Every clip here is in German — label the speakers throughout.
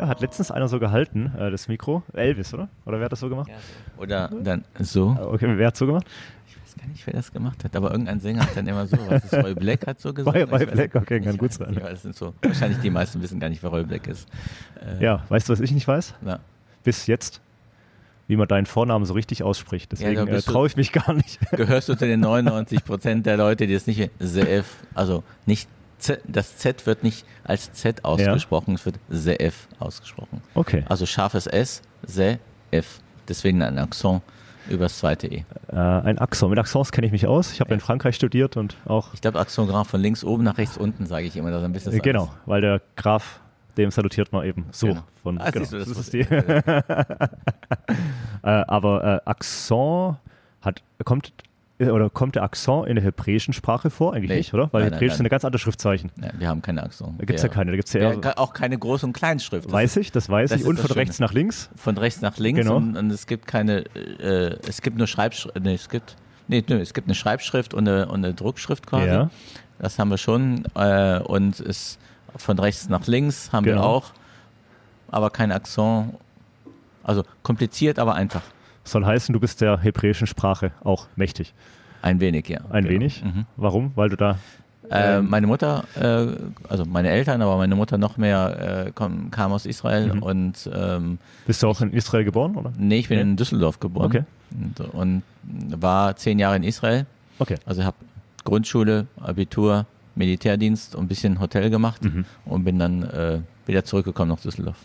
Speaker 1: Ja, hat letztens einer so gehalten, äh, das Mikro. Elvis, oder? Oder wer hat das so gemacht?
Speaker 2: Oder dann so.
Speaker 1: Okay, wer hat so gemacht?
Speaker 2: Ich weiß gar nicht, wer das gemacht hat, aber irgendein Sänger hat dann immer so, was ist Roy Black hat so gesagt.
Speaker 1: Roy, Black, okay, kann gut sein.
Speaker 2: nicht, das sind so, wahrscheinlich die meisten wissen gar nicht, wer Roy Black ist. Äh,
Speaker 1: Ja, weißt du, was ich nicht weiß?
Speaker 2: Na,
Speaker 1: Bis jetzt, wie man deinen Vornamen so richtig ausspricht. Deswegen
Speaker 2: da
Speaker 1: äh, traue ich mich gar nicht.
Speaker 2: gehörst du zu den 99 Prozent der Leute, die es nicht ZF, also nicht Z, das Z wird nicht als Z ausgesprochen, es wird ZF ausgesprochen.
Speaker 1: Okay.
Speaker 2: Also scharfes S, ZF. Deswegen ein Akzent übers zweite E.
Speaker 1: Äh, ein Axon. Mit Axons kenne ich mich aus. Ich habe in Frankreich studiert und auch.
Speaker 2: Ich glaube, Akzentgraph von links oben nach rechts unten, sage ich immer, dass ein bisschen
Speaker 1: Äh, genau, weil der Graf, dem salutiert man eben so.
Speaker 2: Genau.
Speaker 1: Von,
Speaker 2: Ah,
Speaker 1: genau,
Speaker 2: du, das
Speaker 1: das ist die. äh, aber äh, Axon hat, kommt, oder kommt der Axon in der hebräischen Sprache vor? Eigentlich
Speaker 2: Nee.
Speaker 1: nicht, oder? Weil
Speaker 2: Nein,
Speaker 1: Hebräisch
Speaker 2: nein.
Speaker 1: sind eine ganz andere Schriftzeichen.
Speaker 2: Ja, wir haben keine Akzent.
Speaker 1: Da gibt es ja keine. Da gibt es ja eher,
Speaker 2: auch keine Groß- und Kleinschrift. Das
Speaker 1: weiß ich, das weiß
Speaker 2: das
Speaker 1: ich. Und von rechts nach links.
Speaker 2: Von rechts nach links
Speaker 1: Genau.
Speaker 2: und, und es gibt keine, äh, es gibt nur Schreibschrift, nee, es gibt, nee, nö, es gibt eine Schreibschrift und eine, und eine Druckschrift quasi.
Speaker 1: Ja.
Speaker 2: Das haben wir schon äh, und es von rechts nach links haben wir
Speaker 1: Genau.
Speaker 2: auch, aber kein Akzent. Also kompliziert, aber einfach.
Speaker 1: Soll heißen, du bist der hebräischen Sprache auch mächtig.
Speaker 2: Ein wenig, ja.
Speaker 1: Ein
Speaker 2: Genau.
Speaker 1: wenig.
Speaker 2: Mhm.
Speaker 1: Warum? Weil du da.
Speaker 2: Äh,
Speaker 1: Ähm,
Speaker 2: meine Mutter, äh, also meine Eltern, aber meine Mutter noch mehr, äh, kam, kam aus Israel
Speaker 1: Mhm.
Speaker 2: und ähm,
Speaker 1: Bist du auch in Israel geboren, oder?
Speaker 2: nee, ich bin
Speaker 1: Nee.
Speaker 2: in Düsseldorf geboren
Speaker 1: Okay.
Speaker 2: und, und war zehn Jahre in Israel.
Speaker 1: Okay.
Speaker 2: Also habe Grundschule, Abitur, Militärdienst und ein bisschen Hotel gemacht
Speaker 1: Mhm.
Speaker 2: und bin dann äh, wieder zurückgekommen nach Düsseldorf.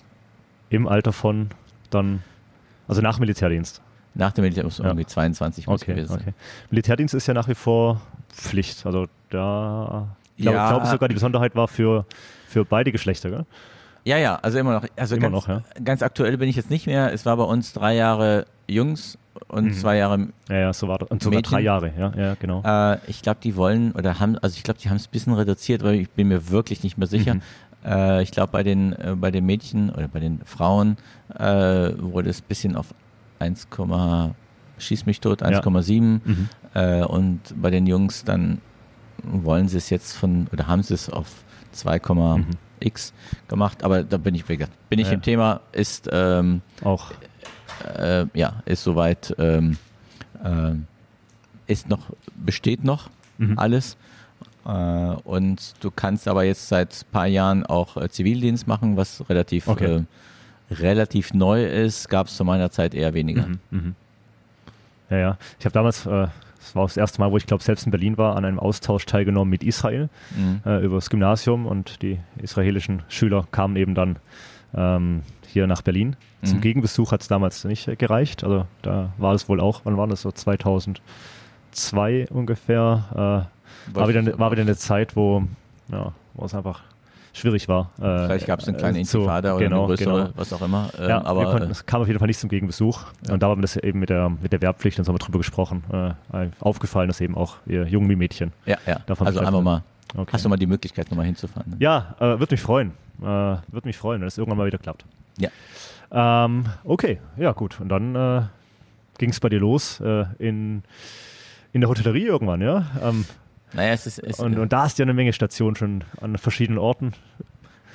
Speaker 1: Im Alter von dann. Also nach Militärdienst.
Speaker 2: Nach dem Militär muss
Speaker 1: Ja.
Speaker 2: irgendwie 22 muss
Speaker 1: Okay,
Speaker 2: gewesen sein.
Speaker 1: okay. Militärdienst ist ja nach wie vor Pflicht. Also da. Ich glaube,
Speaker 2: Ja.
Speaker 1: ich glaube sogar die Besonderheit war für, für beide Geschlechter, gell?
Speaker 2: Ja, ja, also immer noch. Also
Speaker 1: Immer
Speaker 2: ganz,
Speaker 1: noch, ja.
Speaker 2: ganz aktuell bin ich jetzt nicht mehr. Es war bei uns drei Jahre Jungs und
Speaker 1: Mhm.
Speaker 2: zwei Jahre
Speaker 1: Ja, ja, so war das. Und sogar
Speaker 2: Mädchen?
Speaker 1: drei Jahre, ja, ja, genau.
Speaker 2: Äh, ich glaube, die wollen oder haben, also ich glaube, die haben es ein bisschen reduziert, aber ich bin mir wirklich nicht mehr sicher.
Speaker 1: Mhm.
Speaker 2: Äh, ich glaube, bei den äh, bei den Mädchen oder bei den Frauen äh, wurde es ein bisschen auf 1, schieß mich tot, 1,7
Speaker 1: Mhm.
Speaker 2: äh, und bei den Jungs dann wollen sie es jetzt von oder haben sie es auf 2,x gemacht, aber da bin ich bin ich
Speaker 1: Mhm. Ja.
Speaker 2: im Thema, ist ähm,
Speaker 1: Auch.
Speaker 2: äh, ja, ist soweit, ähm, ähm, ist noch, besteht noch
Speaker 1: Mhm.
Speaker 2: alles. Äh, und du kannst aber jetzt seit ein paar Jahren auch äh, Zivildienst machen, was relativ,
Speaker 1: Okay.
Speaker 2: Relativ neu ist. Gab es zu meiner Zeit eher weniger.
Speaker 1: Mhm. Mhm. Ja, ja. Ich habe damals, äh, das war das erste Mal, wo ich glaube selbst in Berlin war, an einem Austausch teilgenommen mit Israel
Speaker 2: Mhm.
Speaker 1: äh, über das Gymnasium und die israelischen Schüler kamen eben dann ähm, hier nach Berlin. Zum
Speaker 2: Mhm.
Speaker 1: Gegenbesuch hat es damals nicht äh, gereicht. Also da war es wohl auch, wann war das so 2002 ungefähr. Äh, war, wieder, eine- war wieder eine Zeit, wo, ja, wo es einfach schwierig war. Äh,
Speaker 2: Vielleicht gab es eine kleine
Speaker 1: äh, so-
Speaker 2: Intifada oder
Speaker 1: genau,
Speaker 2: eine größere,
Speaker 1: genau.
Speaker 2: was auch immer. Ähm,
Speaker 1: Ja,
Speaker 2: aber
Speaker 1: wir konnten,
Speaker 2: äh,
Speaker 1: es kam auf jeden Fall nicht zum Gegenbesuch. Und da haben wir das eben mit der, mit der Wehrpflicht, und so haben wir drüber gesprochen, äh, aufgefallen, dass eben auch ihr Jungen wie Mädchen.
Speaker 2: ja, ja.
Speaker 1: davon
Speaker 2: also einfach mal.
Speaker 1: Okay.
Speaker 2: Hast du mal die Möglichkeit, nochmal hinzufahren?
Speaker 1: Ja, äh, würde mich freuen. Äh, würde mich freuen, wenn es irgendwann mal wieder klappt.
Speaker 2: Ja.
Speaker 1: Ähm, okay, ja gut. Und dann äh, ging es bei dir los äh, in, in der Hotellerie irgendwann, ja? Ähm,
Speaker 2: Naja, es ist, es,
Speaker 1: und, und da hast du ja eine Menge Stationen schon an verschiedenen Orten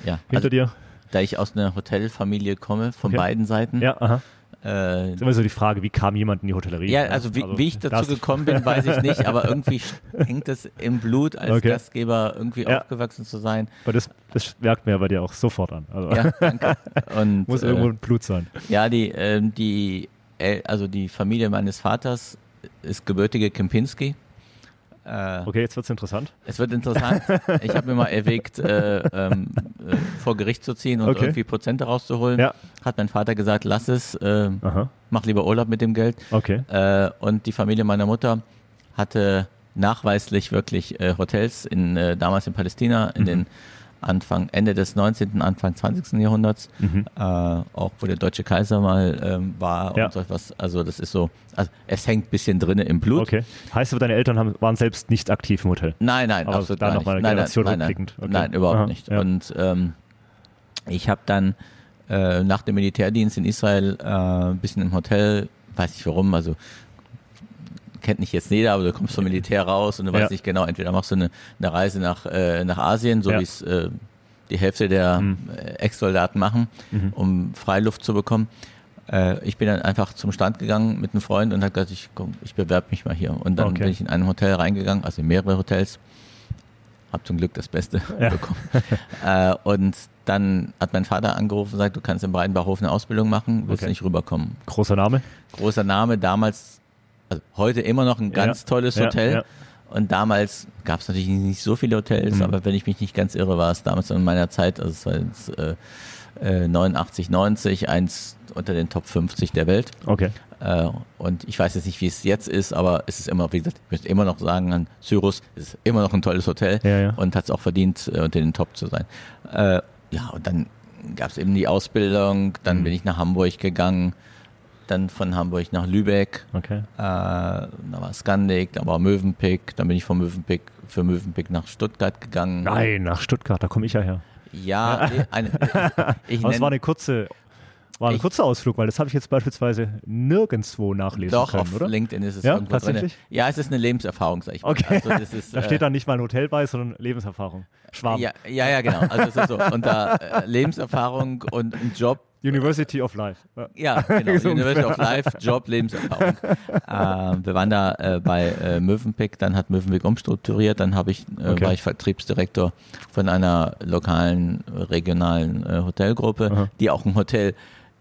Speaker 2: ja,
Speaker 1: hinter
Speaker 2: also,
Speaker 1: dir.
Speaker 2: da ich aus einer Hotelfamilie komme, von
Speaker 1: Okay.
Speaker 2: beiden Seiten,
Speaker 1: Ja, aha.
Speaker 2: äh,
Speaker 1: ist immer so die Frage, wie kam jemand in die Hotellerie?
Speaker 2: Ja, also wie, wie ich
Speaker 1: da
Speaker 2: dazu gekommen bin, weiß ich nicht, aber irgendwie hängt das im Blut, als
Speaker 1: Okay.
Speaker 2: Gastgeber irgendwie
Speaker 1: Ja.
Speaker 2: aufgewachsen zu sein.
Speaker 1: Aber das, das merkt man ja bei dir auch sofort an. Also,
Speaker 2: Ja, danke. Und
Speaker 1: muss
Speaker 2: äh,
Speaker 1: irgendwo ein Blut sein.
Speaker 2: ja, die, ähm, die, also die Familie meines Vaters ist gebürtige Kempinski. Äh,
Speaker 1: Okay, jetzt wird's interessant.
Speaker 2: Es wird interessant. Ich habe mir mal erwägt, äh, ähm, äh, vor Gericht zu ziehen und
Speaker 1: Okay.
Speaker 2: irgendwie Prozente rauszuholen.
Speaker 1: Ja.
Speaker 2: Hat mein Vater gesagt, lass es, äh,
Speaker 1: Aha,
Speaker 2: mach lieber Urlaub mit dem Geld.
Speaker 1: okay.
Speaker 2: Äh, und die Familie meiner Mutter hatte nachweislich wirklich äh, Hotels in in damals in Palästina in den Anfang Ende des 19., Anfang 20. Jahrhunderts,
Speaker 1: Mhm.
Speaker 2: äh, auch wo der deutsche Kaiser mal ähm, war
Speaker 1: Ja.
Speaker 2: und so etwas. Also das ist so, also es hängt ein bisschen drinne im Blut.
Speaker 1: Okay. Heißt aber, deine Eltern haben, waren selbst nicht aktiv im Hotel?
Speaker 2: Nein, nein,
Speaker 1: Aber
Speaker 2: absolut
Speaker 1: da
Speaker 2: gar
Speaker 1: noch
Speaker 2: nicht.
Speaker 1: mal eine
Speaker 2: nein,
Speaker 1: Generation
Speaker 2: nein, nein.
Speaker 1: Okay.
Speaker 2: nein, überhaupt
Speaker 1: Aha,
Speaker 2: nicht.
Speaker 1: ja.
Speaker 2: Und ähm, ich habe dann äh, nach dem Militärdienst in Israel äh, ein bisschen im Hotel, weiß nicht warum, also kennt nicht jetzt jeder, aber du kommst vom Militär raus und du
Speaker 1: Ja.
Speaker 2: weißt nicht genau, entweder machst du eine, eine Reise nach, äh, nach Asien, so
Speaker 1: Ja.
Speaker 2: wie es äh, die Hälfte der mhm. Ex-Soldaten machen, mhm. um Freiluft zu bekommen. Äh, ich bin dann einfach zum Stand gegangen mit einem Freund und habe gesagt, ich, komm, ich bewerbe mich mal hier. Und dann okay. bin ich in einem Hotel reingegangen, also in mehrere Hotels. Habe zum Glück das Beste ja. bekommen. äh, und dann hat mein Vater angerufen und gesagt, du kannst im Breitenbachhof eine Ausbildung machen, willst okay. nicht rüberkommen.
Speaker 1: Großer Name?
Speaker 2: Großer Name, damals, also heute immer noch ein ganz ja. tolles Hotel. Ja, und damals gab es natürlich nicht so viele Hotels, mhm. aber wenn ich mich nicht ganz irre, war es damals in meiner Zeit, also es war jetzt, äh, äh, 89, 90, eins unter den Top 50 der Welt.
Speaker 1: Okay.
Speaker 2: Äh, und ich weiß jetzt nicht, wie es jetzt ist, aber es ist immer, wie gesagt, ich möchte immer noch sagen, an Cyrus ist immer noch ein tolles Hotel
Speaker 1: ja, ja.
Speaker 2: und hat es auch verdient, äh, unter den Top zu sein. Äh, ja, und dann gab es eben die Ausbildung, dann mhm. bin ich nach Hamburg gegangen, dann von Hamburg nach Lübeck,
Speaker 1: okay. äh,
Speaker 2: da war Skandik, da war Mövenpick, dann bin ich von Mövenpick für Mövenpick nach Stuttgart gegangen.
Speaker 1: Nein, nach Stuttgart, da komme ich ja her.
Speaker 2: Ja, eine,
Speaker 1: ich, es war eine kurze war ein ich, kurzer Ausflug, weil das habe ich jetzt beispielsweise nirgendwo nachlesen
Speaker 2: doch,
Speaker 1: können,
Speaker 2: oder? Auf LinkedIn ist es
Speaker 1: ja, irgendwo tatsächlich?
Speaker 2: drin. Ja, es ist eine Lebenserfahrung, sag ich mal.
Speaker 1: Okay. Also ist, da steht äh, dann nicht mal ein Hotel bei, sondern Lebenserfahrung. Schwarm.
Speaker 2: Ja, ja, ja genau. Also es ist so unter äh, Lebenserfahrung und ein Job
Speaker 1: University of Life.
Speaker 2: Ja, genau. University of Life, Job, Lebenserfahrung. äh, wir waren da äh, bei äh, Mövenpick, dann hat Mövenpick umstrukturiert, dann habe ich, äh, okay. war ich Vertriebsdirektor von einer lokalen, regionalen äh, Hotelgruppe, Aha. die auch ein Hotel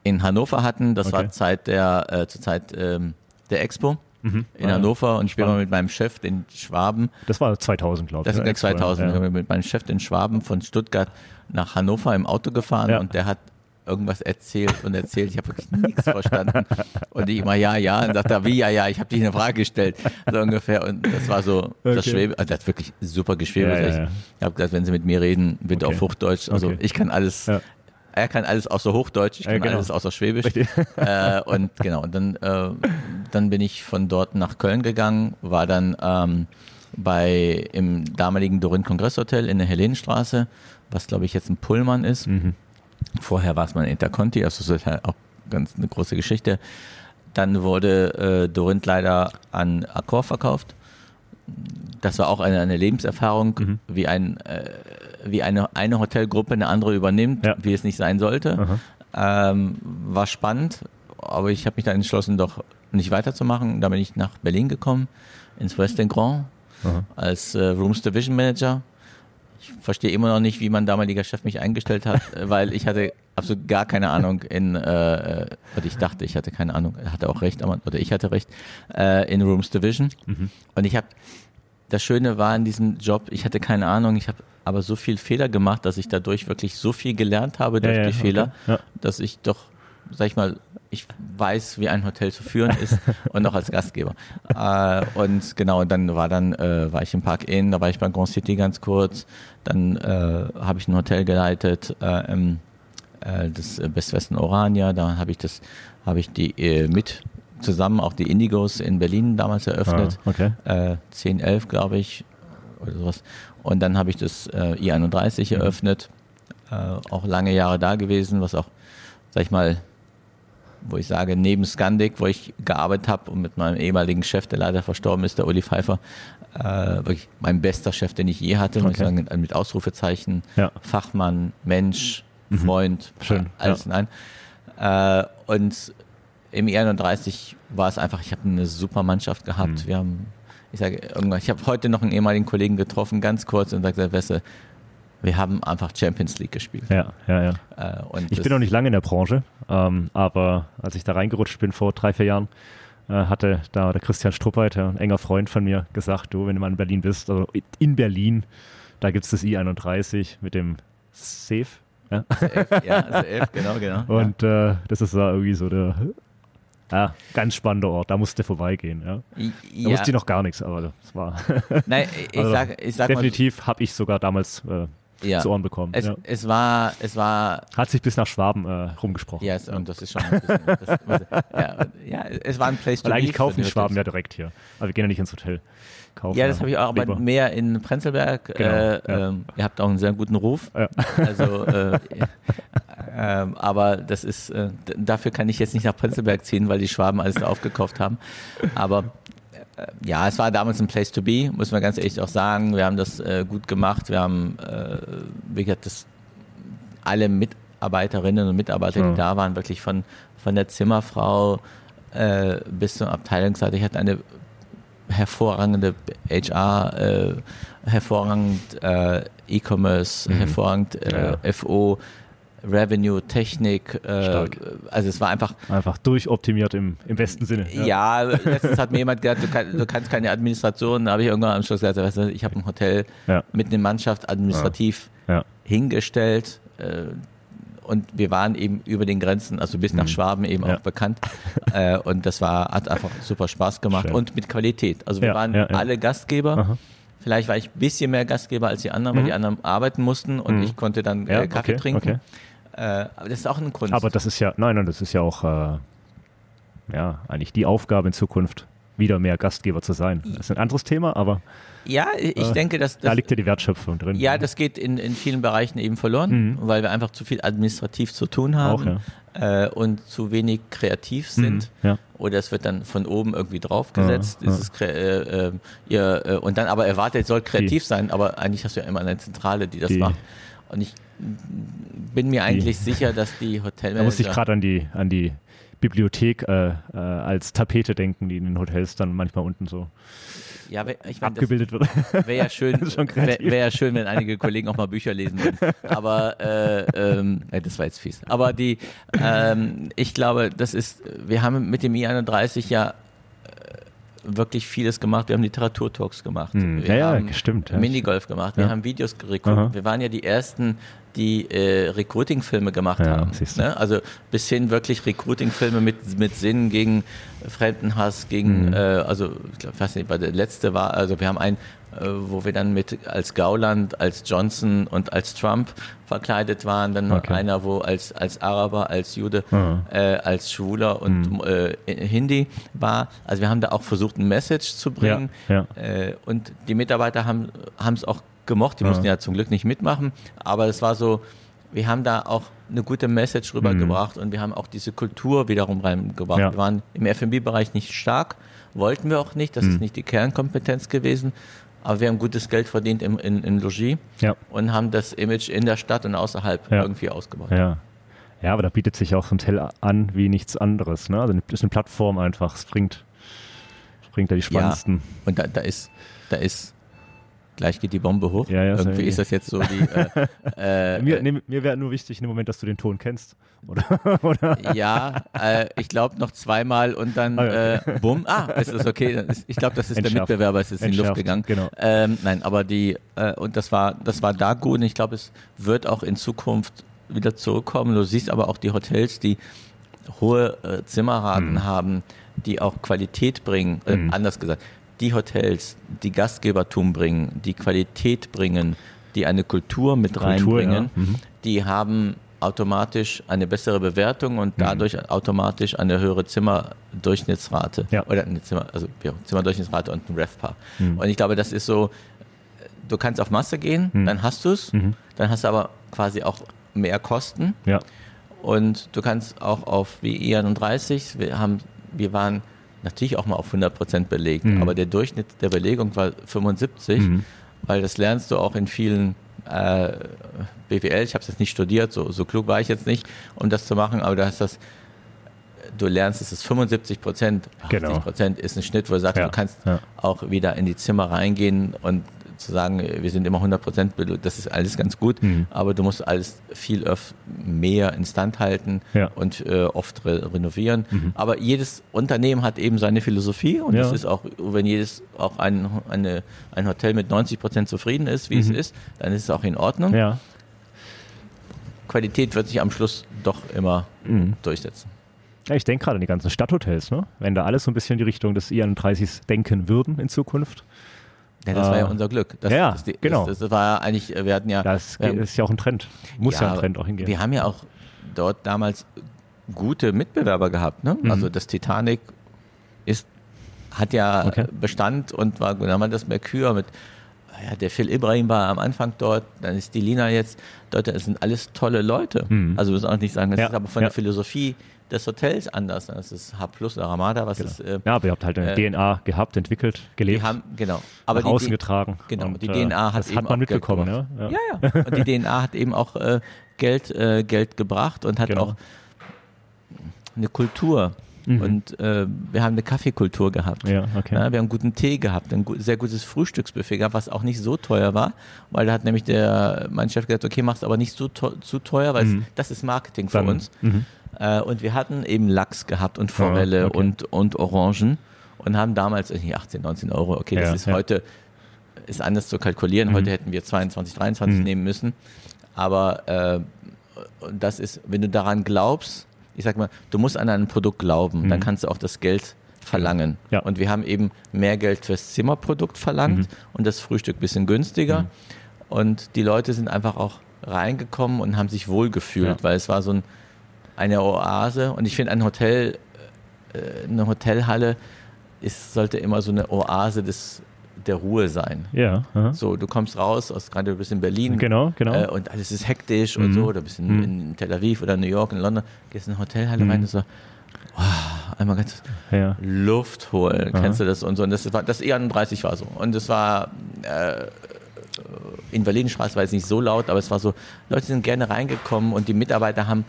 Speaker 2: in Hannover hatten. Das okay. war Zeit der, äh, zur Zeit ähm, der Expo. Mhm. in ah, Hannover und ich bin mal mit meinem Chef, den Schwaben.
Speaker 1: Das war 2000, glaube
Speaker 2: ich. Das war 2000. Ja. Mit meinem Chef, den Schwaben von Stuttgart nach Hannover im Auto gefahren ja. und der hat irgendwas erzählt und erzählt. Ich habe wirklich nichts verstanden. Und ich immer, ja, ja. Und sagt er, wie, ja, ja, ich habe dich eine Frage gestellt. So ungefähr. Und das war so, okay. das Schwäbe, also das hat wirklich super geschwebelt. Ja, ja, ja. Ich habe gesagt, wenn Sie mit mir reden, bitte okay. auf Hochdeutsch. Also okay. ich kann alles, er kann alles außer Hochdeutsch, ich kann genau. alles außer Schwäbisch. Äh, und genau, und dann, äh, dann bin ich von dort nach Köln gegangen, war dann ähm, bei im damaligen Dorin Kongresshotel in der Helenenstraße, was glaube ich jetzt ein Pullman ist. Mhm. Vorher war es mal Interconti, also das ist halt auch ganz eine große Geschichte. Dann wurde äh, Dorint leider an Accor verkauft. Das war auch eine, eine Lebenserfahrung, mhm. wie ein äh, wie eine, eine Hotelgruppe eine andere übernimmt, ja. wie es nicht sein sollte. Ähm, war spannend, aber ich habe mich dann entschlossen, doch nicht weiterzumachen. Da bin ich nach Berlin gekommen, ins Western Grand, Aha. als äh, Rooms Division Manager. Ich verstehe immer noch nicht, wie mein damaliger Chef mich eingestellt hat, weil ich hatte absolut gar keine Ahnung in, äh, oder ich dachte, ich hatte keine Ahnung, er hatte auch recht, oder ich hatte recht, äh, in Rooms Division. Mhm. Und ich habe, das Schöne war in diesem Job, ich hatte keine Ahnung, ich habe aber so viel Fehler gemacht, dass ich dadurch wirklich so viel gelernt habe durch ja, ja, die Fehler, okay. dass ich doch, sag ich mal, ich weiß, wie ein Hotel zu führen ist und auch als Gastgeber. äh, und genau, dann war dann äh, war ich im Park Inn, da war ich bei Grand City ganz kurz. Dann äh, habe ich ein Hotel geleitet, äh, im, äh, das Best Western Orania. Da habe ich das, habe ich die äh, mit zusammen auch die Indigos in Berlin damals eröffnet.
Speaker 1: Ah, okay.
Speaker 2: Äh, 10, 11 glaube ich oder sowas. Und dann habe ich das äh, I31 mhm. eröffnet, äh, auch lange Jahre da gewesen, was auch, sag ich mal, wo ich sage, neben Scandic, wo ich gearbeitet habe und mit meinem ehemaligen Chef, der leider verstorben ist, der Uli Pfeiffer, äh, wirklich mein bester Chef, den ich je hatte, okay. muss ich sagen, mit Ausrufezeichen,
Speaker 1: ja.
Speaker 2: Fachmann, Mensch, mhm. Freund,
Speaker 1: Schön.
Speaker 2: alles ja. in. Äh, und im I31 war es einfach, ich habe eine super Mannschaft gehabt. Mhm. Wir haben ich sage ich habe heute noch einen ehemaligen Kollegen getroffen, ganz kurz, und sagte, Wesse, wir haben einfach Champions League gespielt.
Speaker 1: Ja, ja, ja. Äh, ich bin noch nicht lange in der Branche, ähm, aber als ich da reingerutscht bin vor drei, vier Jahren, äh, hatte da der Christian Struppeit, ein enger Freund von mir, gesagt, du, wenn du mal in Berlin bist, also in Berlin, da gibt es das I31 mit dem Safe.
Speaker 2: Ja, Safe, ja Safe, genau, genau.
Speaker 1: Und äh, das ist da irgendwie so der ja, ganz spannender Ort, da musste vorbeigehen. Ja. Da ja. wusste ich noch gar nichts, aber das war.
Speaker 2: Nein, ich also sag, ich sag
Speaker 1: definitiv habe ich sogar damals äh, ja. zu Ohren bekommen.
Speaker 2: Es,
Speaker 1: ja.
Speaker 2: es, war, es war.
Speaker 1: Hat sich bis nach Schwaben äh, rumgesprochen.
Speaker 2: Ja, yes, und das ist schon. Ein bisschen, das, was, ja, ja, es war ein Place
Speaker 1: Weil eigentlich kaufen die Schwaben ja direkt hier. Aber wir gehen ja nicht ins Hotel.
Speaker 2: Kaufen, ja, das habe ich auch, aber lieber. mehr in Prenzlberg. Genau, äh, ähm, ihr habt auch einen sehr guten Ruf. Also äh, ähm, aber das ist, äh, dafür kann ich jetzt nicht nach Prenzlberg ziehen, weil die Schwaben alles aufgekauft haben. Aber äh, ja, es war damals ein Place to be, muss man ganz ehrlich auch sagen. Wir haben das äh, gut gemacht. Wir haben, äh, wie gesagt, das alle Mitarbeiterinnen und Mitarbeiter, die da waren, wirklich von, von der Zimmerfrau äh, bis zum Abteilungsleiter. Ich hatte eine hervorragende HR, äh, hervorragend äh, E-Commerce, mhm. hervorragend äh, ja. FO, Revenue, Technik. Äh, also es war einfach.
Speaker 1: Einfach durchoptimiert im, im besten Sinne.
Speaker 2: Ja, ja letztens hat mir jemand gesagt, du, kann, du, kannst keine Administration. Da habe ich irgendwann am Schluss gesagt, weißt du, ich habe ein Hotel ja. mit einer Mannschaft administrativ hingestellt. Äh, und wir waren eben über den Grenzen, also bis nach mhm. Schwaben eben ja. auch bekannt. Äh, und das war, hat einfach super Spaß gemacht Schön. und mit Qualität. Also wir ja, waren ja, alle Gastgeber. Aha. Vielleicht war ich ein bisschen mehr Gastgeber als die anderen, weil mhm. die anderen arbeiten mussten und mhm. ich konnte dann äh, Kaffee okay, trinken. Okay. Äh, aber das ist auch ein Grund.
Speaker 1: Aber das ist ja, nein, nein, das ist ja auch äh, ja, eigentlich die Aufgabe in Zukunft, wieder mehr Gastgeber zu sein. Das ist ein anderes Thema, aber
Speaker 2: ja, ich äh, denke, dass
Speaker 1: das, da liegt ja die Wertschöpfung drin.
Speaker 2: Ja, das geht in, in vielen Bereichen eben verloren, mhm. weil wir einfach zu viel administrativ zu tun haben Auch, ja. äh, und zu wenig kreativ sind. Mhm, ja. Oder es wird dann von oben irgendwie draufgesetzt. Ja, dieses, äh, äh, ihr, und dann aber erwartet, es soll kreativ die, sein, aber eigentlich hast du ja immer eine Zentrale, die das die, macht. Und ich bin mir eigentlich die, sicher, dass die Hotelmanager...
Speaker 1: Da muss ich gerade an die, an die Bibliothek äh, äh, als Tapete denken, die in den Hotels dann manchmal unten so
Speaker 2: ja,
Speaker 1: ich mein, abgebildet wird.
Speaker 2: Wäre ja schön, wäre wär ja schön, wenn einige Kollegen auch mal Bücher lesen würden. Aber äh, ähm, das war jetzt fies. Aber die, ähm, ich glaube, das ist, wir haben mit dem I31 ja wirklich vieles gemacht. Wir haben Literaturtalks gemacht.
Speaker 1: Hm.
Speaker 2: Wir
Speaker 1: ja, ja, stimmt.
Speaker 2: Minigolf gemacht. Wir ja. haben Videos gerekrutiert. Wir waren ja die ersten, die äh, Recruiting-Filme gemacht ja, haben. Ne? Also bis hin wirklich Recruiting-Filme mit, mit Sinn gegen Fremdenhass, gegen, mhm. äh, also ich glaube, weiß nicht, der letzte war, also wir haben einen, wo wir dann mit als Gauland, als Johnson und als Trump verkleidet waren, dann okay. noch einer, wo als, als Araber, als Jude, mhm. äh, als Schwuler und mhm. äh, Hindi war. Also wir haben da auch versucht, ein Message zu bringen. Ja, ja. Äh, und die Mitarbeiter haben es auch gemocht, die mussten ja zum Glück nicht mitmachen, aber es war so, wir haben da auch eine gute Message rübergebracht mhm. und wir haben auch diese Kultur wiederum reingebracht. Ja. Wir waren im F&B-Bereich nicht stark, wollten wir auch nicht, das mhm. ist nicht die Kernkompetenz gewesen, aber wir haben gutes Geld verdient im, in, in Logis ja. und haben das Image in der Stadt und außerhalb ja. irgendwie ausgebaut.
Speaker 1: Ja. ja, aber da bietet sich auch so ein Hotel an wie nichts anderes. Ne? Also das ist eine Plattform einfach, es bringt, bringt da die spannendsten. Ja,
Speaker 2: und da, da ist, da ist gleich geht die Bombe hoch.
Speaker 1: Ja, ja,
Speaker 2: Irgendwie ist das jetzt so die.
Speaker 1: Äh, äh, mir nee, mir wäre nur wichtig in dem Moment, dass du den Ton kennst. Oder?
Speaker 2: oder? Ja, äh, ich glaube noch zweimal und dann ah, ja. Äh, bumm. Ah, es ist okay. Ich glaube, das ist Entschärft. der Mitbewerber, es ist in die Luft gegangen.
Speaker 1: Genau.
Speaker 2: Ähm, nein, aber die, äh, und das war, das war da gut und ich glaube, es wird auch in Zukunft wieder zurückkommen. Du siehst aber auch die Hotels, die hohe äh, Zimmerraten hm. haben, die auch Qualität bringen, äh, hm. anders gesagt, die Hotels, die Gastgebertum bringen, die Qualität bringen, die eine Kultur mit Kultur, reinbringen, ja. mhm. die haben automatisch eine bessere Bewertung und mhm. dadurch mhm. automatisch eine höhere Zimmerdurchschnittsrate. Ja. Oder eine Zimmer, also ja, Zimmerdurchschnittsrate und ein RevPAR. Mhm. Und ich glaube, das ist so, du kannst auf Masse gehen, mhm. dann hast du es, mhm. dann hast du aber quasi auch mehr Kosten.
Speaker 1: Ja.
Speaker 2: Und du kannst auch auf wie E31, wir haben, wir waren natürlich auch mal auf 100 Prozent belegt, mhm. aber der Durchschnitt der Belegung war 75, mhm. weil das lernst du auch in vielen äh, BWL, ich habe es jetzt nicht studiert, so, so klug war ich jetzt nicht, um das zu machen, aber du hast das du lernst, es ist 75 Prozent, 80 genau. Prozent ist ein Schnitt, wo du sagst, ja, du kannst ja. auch wieder in die Zimmer reingehen und zu sagen, wir sind immer 100 Prozent, das ist alles ganz gut, mhm. aber du musst alles viel öf mehr instand halten ja. und äh, oft re renovieren. Mhm. Aber jedes Unternehmen hat eben seine Philosophie und es ist auch, wenn jedes auch ein, eine, ein Hotel mit 90 Prozent zufrieden ist, wie mhm. es ist, dann ist es auch in Ordnung.
Speaker 1: Ja.
Speaker 2: Qualität wird sich am Schluss doch immer mhm. durchsetzen.
Speaker 1: Ja, ich denke gerade an die ganzen Stadthotels, ne? wenn da alles so ein bisschen in die Richtung des I31 denken würden in Zukunft,
Speaker 2: ja, das war ja ah. unser Glück. Das,
Speaker 1: ja,
Speaker 2: das,
Speaker 1: das, genau.
Speaker 2: Das, das, war ja eigentlich, wir hatten ja.
Speaker 1: Das ist ja auch ein Trend. Muss ja, ja, ein Trend auch hingehen.
Speaker 2: Wir haben ja auch dort damals gute Mitbewerber gehabt. Ne? Mhm. Also das Titanic ist, hat ja okay. Bestand und war, dann haben wir das Mercure mit, ja, der Phil Ibrahim war am Anfang dort, dann ist die Lina jetzt dort, das sind alles tolle Leute. Mhm. Also muss auch nicht sagen, das ja, ist aber von der Philosophie des Hotels anders. Das ist H Plus oder Ramada, was
Speaker 1: genau.
Speaker 2: ist. Äh,
Speaker 1: ja, aber ihr habt halt eine äh, DNA gehabt, entwickelt, gelebt.
Speaker 2: Die haben, genau. Aber
Speaker 1: nach außen die, getragen.
Speaker 2: Genau, und, die DNA hat
Speaker 1: das hat man mitbekommen,
Speaker 2: ja? ja? Ja, ja. Und die DNA hat eben auch äh, Geld, äh, Geld gebracht und hat genau. auch eine Kultur. Mhm. Und äh, wir haben eine Kaffeekultur gehabt.
Speaker 1: Ja, okay.
Speaker 2: ja, wir haben guten Tee gehabt, ein sehr gutes Frühstücksbuffet gehabt, was auch nicht so teuer war, weil da hat nämlich der, mein Chef gesagt, okay, mach's aber nicht so zu teuer, weil mhm. das ist Marketing für Dann, uns. Mhm. Äh, und wir hatten eben Lachs gehabt und Forelle oh, okay. und, und Orangen und haben damals, 18, 19 Euro, okay, das ja, ist ja. heute, ist anders zu kalkulieren. Mhm. Heute hätten wir 22, 23 mhm. nehmen müssen. Aber äh, das ist, wenn du daran glaubst, ich sag mal, du musst an ein Produkt glauben, mhm. dann kannst du auch das Geld verlangen.
Speaker 1: Ja.
Speaker 2: Und wir haben eben mehr Geld fürs Zimmerprodukt verlangt mhm. und das Frühstück ein bisschen günstiger. Mhm. Und die Leute sind einfach auch reingekommen und haben sich wohlgefühlt, ja. weil es war so ein, eine Oase. Und ich finde, ein Hotel, äh, eine Hotelhalle ist, sollte immer so eine Oase des der Ruhe sein.
Speaker 1: Ja. Aha.
Speaker 2: So, du kommst raus, aus, gerade du bist in Berlin.
Speaker 1: Genau, genau.
Speaker 2: Äh, und alles ist hektisch mhm. und so. Oder bist in, mhm. in, Tel Aviv oder New York, in London, gehst in eine Hotelhalle mhm. rein und so, oh, einmal ganz ja. Luft holen. Aha. Kennst du das und so? Und das war, das E31 war so. Und es war, äh, in Berlinstraße war es nicht so laut, aber es war so, Leute sind gerne reingekommen und die Mitarbeiter haben,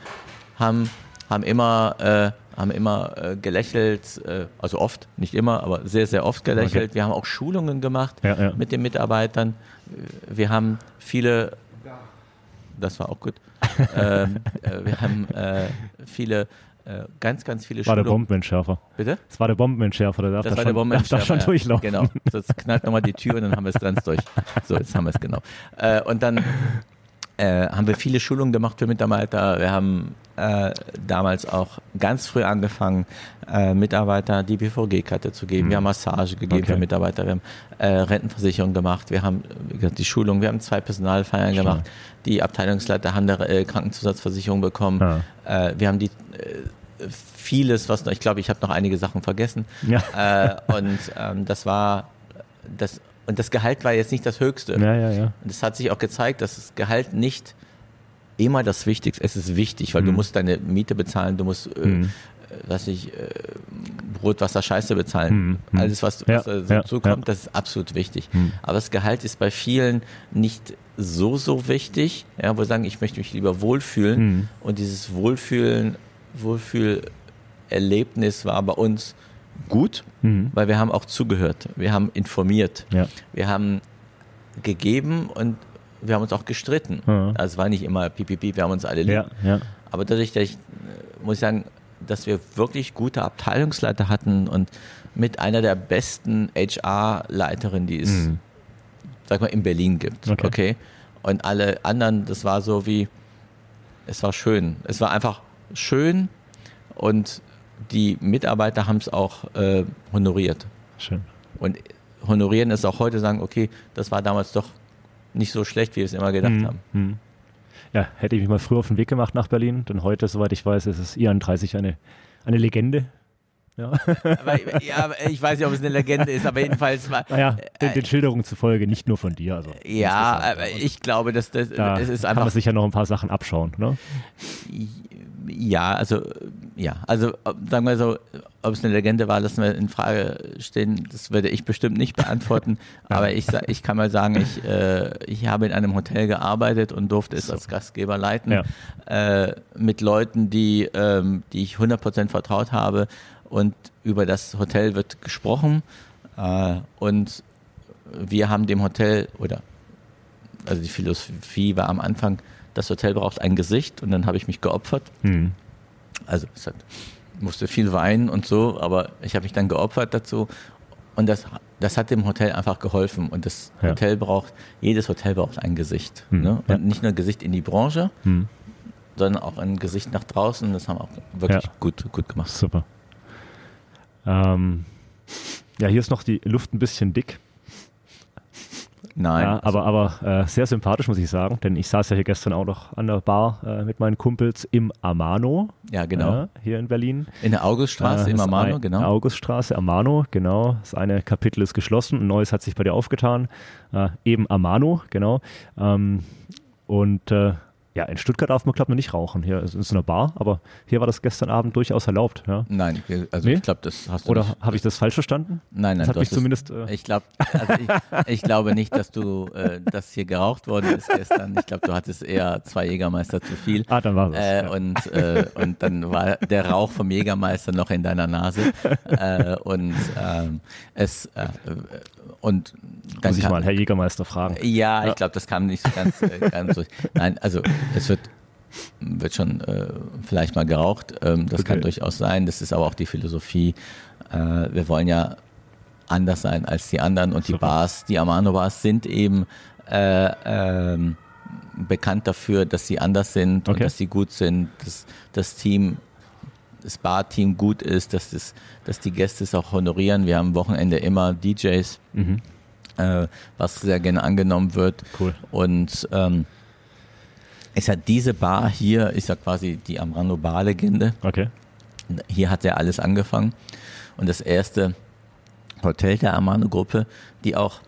Speaker 2: haben, haben immer, äh, haben immer äh, gelächelt, äh, also oft, nicht immer, aber sehr, sehr oft gelächelt. Okay. Wir haben auch Schulungen gemacht
Speaker 1: ja, ja.
Speaker 2: mit den Mitarbeitern. Wir haben viele, das war auch gut, ähm, äh, wir haben äh, viele äh, ganz, ganz viele
Speaker 1: Schulungen. War der Bombenentschärfer.
Speaker 2: Bitte?
Speaker 1: Das war der Bombenentschärfer, der darf
Speaker 2: das
Speaker 1: da
Speaker 2: war schon, der Bombenentschärfer,
Speaker 1: darf da schon durchlaufen.
Speaker 2: Genau, das knallt nochmal die Tür und dann haben wir es ganz durch. So, jetzt haben wir es genau. Äh, und dann äh, haben wir viele Schulungen gemacht für Mitarbeiter. Wir haben äh, damals auch ganz früh angefangen, äh, Mitarbeiter die BVG-Karte zu geben. Mhm. Wir haben Massage gegeben okay. für Mitarbeiter. Wir haben äh, Rentenversicherung gemacht. Wir haben gesagt, die Schulung. Wir haben zwei Personalfeiern Schön. gemacht. Die Abteilungsleiter haben eine äh, Krankenzusatzversicherung bekommen. Ja. Äh, wir haben die vieles, was noch, ich glaube, ich habe noch einige Sachen vergessen.
Speaker 1: Ja.
Speaker 2: und ähm, das war das und das Gehalt war jetzt nicht das Höchste.
Speaker 1: Ja, ja, ja.
Speaker 2: Und es hat sich auch gezeigt, dass das Gehalt nicht immer das Wichtigste ist. Es ist wichtig, weil mhm. du musst deine Miete bezahlen, du musst, äh, mhm. was ich, äh, Brot, Wasser, Scheiße bezahlen. Mhm. mhm. Alles, was, was ja, dazu ja, kommt, ja. das ist absolut wichtig. Mhm. Aber das Gehalt ist bei vielen nicht so, so wichtig, ja, wo sie sagen, ich möchte mich lieber wohlfühlen. Und dieses Wohlfühlen, Wohlfühlerlebnis war bei uns gut, mhm. weil wir haben auch zugehört, wir haben informiert,
Speaker 1: ja.
Speaker 2: wir haben gegeben und wir haben uns auch gestritten. Mhm. Also es war nicht immer pipipi, wir haben uns alle lieb.
Speaker 1: Ja, ja.
Speaker 2: Aber dadurch, dass ich, äh, muss ich sagen, dass wir wirklich gute Abteilungsleiter hatten und mit einer der besten HR-Leiterinnen, die es, mhm. sag mal, in Berlin gibt.
Speaker 1: Okay.
Speaker 2: okay. Und alle anderen, das war so wie, es war schön. Es war einfach schön und die Mitarbeiter haben es auch äh, honoriert.
Speaker 1: Schön.
Speaker 2: Und honorieren ist auch heute sagen, okay, das war damals doch nicht so schlecht, wie wir es immer gedacht hm, haben.
Speaker 1: Hm. Ja, hätte ich mich mal früher auf den Weg gemacht nach Berlin, denn heute, soweit ich weiß, ist es IAN30 eine, eine Legende.
Speaker 2: Ja. Aber, ja, ich weiß nicht, ob es eine Legende ist, aber jedenfalls
Speaker 1: war. Naja, den, äh, den Schilderungen zufolge nicht nur von dir. Also
Speaker 2: ja, aber ich glaube, dass das,
Speaker 1: da
Speaker 2: das ist einfach.
Speaker 1: Kann man sich ja noch ein paar Sachen abschauen, ne?
Speaker 2: Ja, also ja, also sagen wir so, ob es eine Legende war, lassen wir in Frage stehen. Das würde ich bestimmt nicht beantworten. aber ich, ich kann mal sagen, ich, äh, ich habe in einem Hotel gearbeitet und durfte es so. als Gastgeber leiten
Speaker 1: ja.
Speaker 2: äh, mit Leuten, die, ähm, die ich 100% vertraut habe. Und über das Hotel wird gesprochen. Äh, und wir haben dem Hotel, oder also die Philosophie war am Anfang, das Hotel braucht ein Gesicht und dann habe ich mich geopfert.
Speaker 1: Mhm.
Speaker 2: Also es hat, musste viel weinen und so, aber ich habe mich dann geopfert dazu und das, das hat dem Hotel einfach geholfen. Und das ja. Hotel braucht, jedes Hotel braucht ein Gesicht. Mhm. Ne? Und ja. nicht nur ein Gesicht in die Branche, mhm. sondern auch ein Gesicht nach draußen. Das haben wir auch wirklich ja. gut, gut gemacht.
Speaker 1: Super. Ähm, ja, hier ist noch die Luft ein bisschen dick.
Speaker 2: Nein.
Speaker 1: Ja, aber aber äh, sehr sympathisch, muss ich sagen, denn ich saß ja hier gestern auch noch an der Bar äh, mit meinen Kumpels im Amano.
Speaker 2: Ja, genau.
Speaker 1: Äh, hier in Berlin.
Speaker 2: In der Auguststraße im Amano,
Speaker 1: ein,
Speaker 2: genau.
Speaker 1: Auguststraße, Amano, genau. Das eine Kapitel ist geschlossen, ein neues hat sich bei dir aufgetan. Äh, eben Amano, genau. Ähm, und äh, Ja, in Stuttgart darf man, glaube ich, noch nicht rauchen. Hier ist es eine Bar, aber hier war das gestern Abend durchaus erlaubt. Ja.
Speaker 2: Nein, also nee? ich glaube, das hast du
Speaker 1: Oder habe ich das falsch verstanden?
Speaker 2: Nein, nein.
Speaker 1: Das hat mich zumindest. Äh
Speaker 2: ich glaube, also ich, ich, glaube nicht, dass du, äh, dass hier geraucht worden ist gestern. Ich glaube, du hattest eher zwei Jägermeister zu viel.
Speaker 1: Ah, dann war es.
Speaker 2: Äh, ja. und, äh, und dann war der Rauch vom Jägermeister noch in deiner Nase. Äh, und ähm, es äh, und
Speaker 1: dann Muss ich mal Herr Jägermeister fragen.
Speaker 2: Ja, ja. ich glaube, das kam nicht so ganz, ganz durch. Nein, also es wird wird schon äh, vielleicht mal geraucht. Ähm, das okay. kann durchaus sein. Das ist aber auch die Philosophie. Äh, wir wollen ja anders sein als die anderen und die Bars, die Amano-Bars sind eben äh, ähm, bekannt dafür, dass sie anders sind okay. und dass sie gut sind, dass das Team, das Bar-Team gut ist, dass, das, dass die Gäste es auch honorieren. Wir haben am Wochenende immer DJs, mhm. äh, was sehr gerne angenommen wird.
Speaker 1: Cool.
Speaker 2: Und ähm, ist ja diese Bar hier, ist ja quasi die Amrano Bar-Legende.
Speaker 1: Okay.
Speaker 2: Hier hat ja alles angefangen. Und das erste Hotel der Amano-Gruppe, die auch,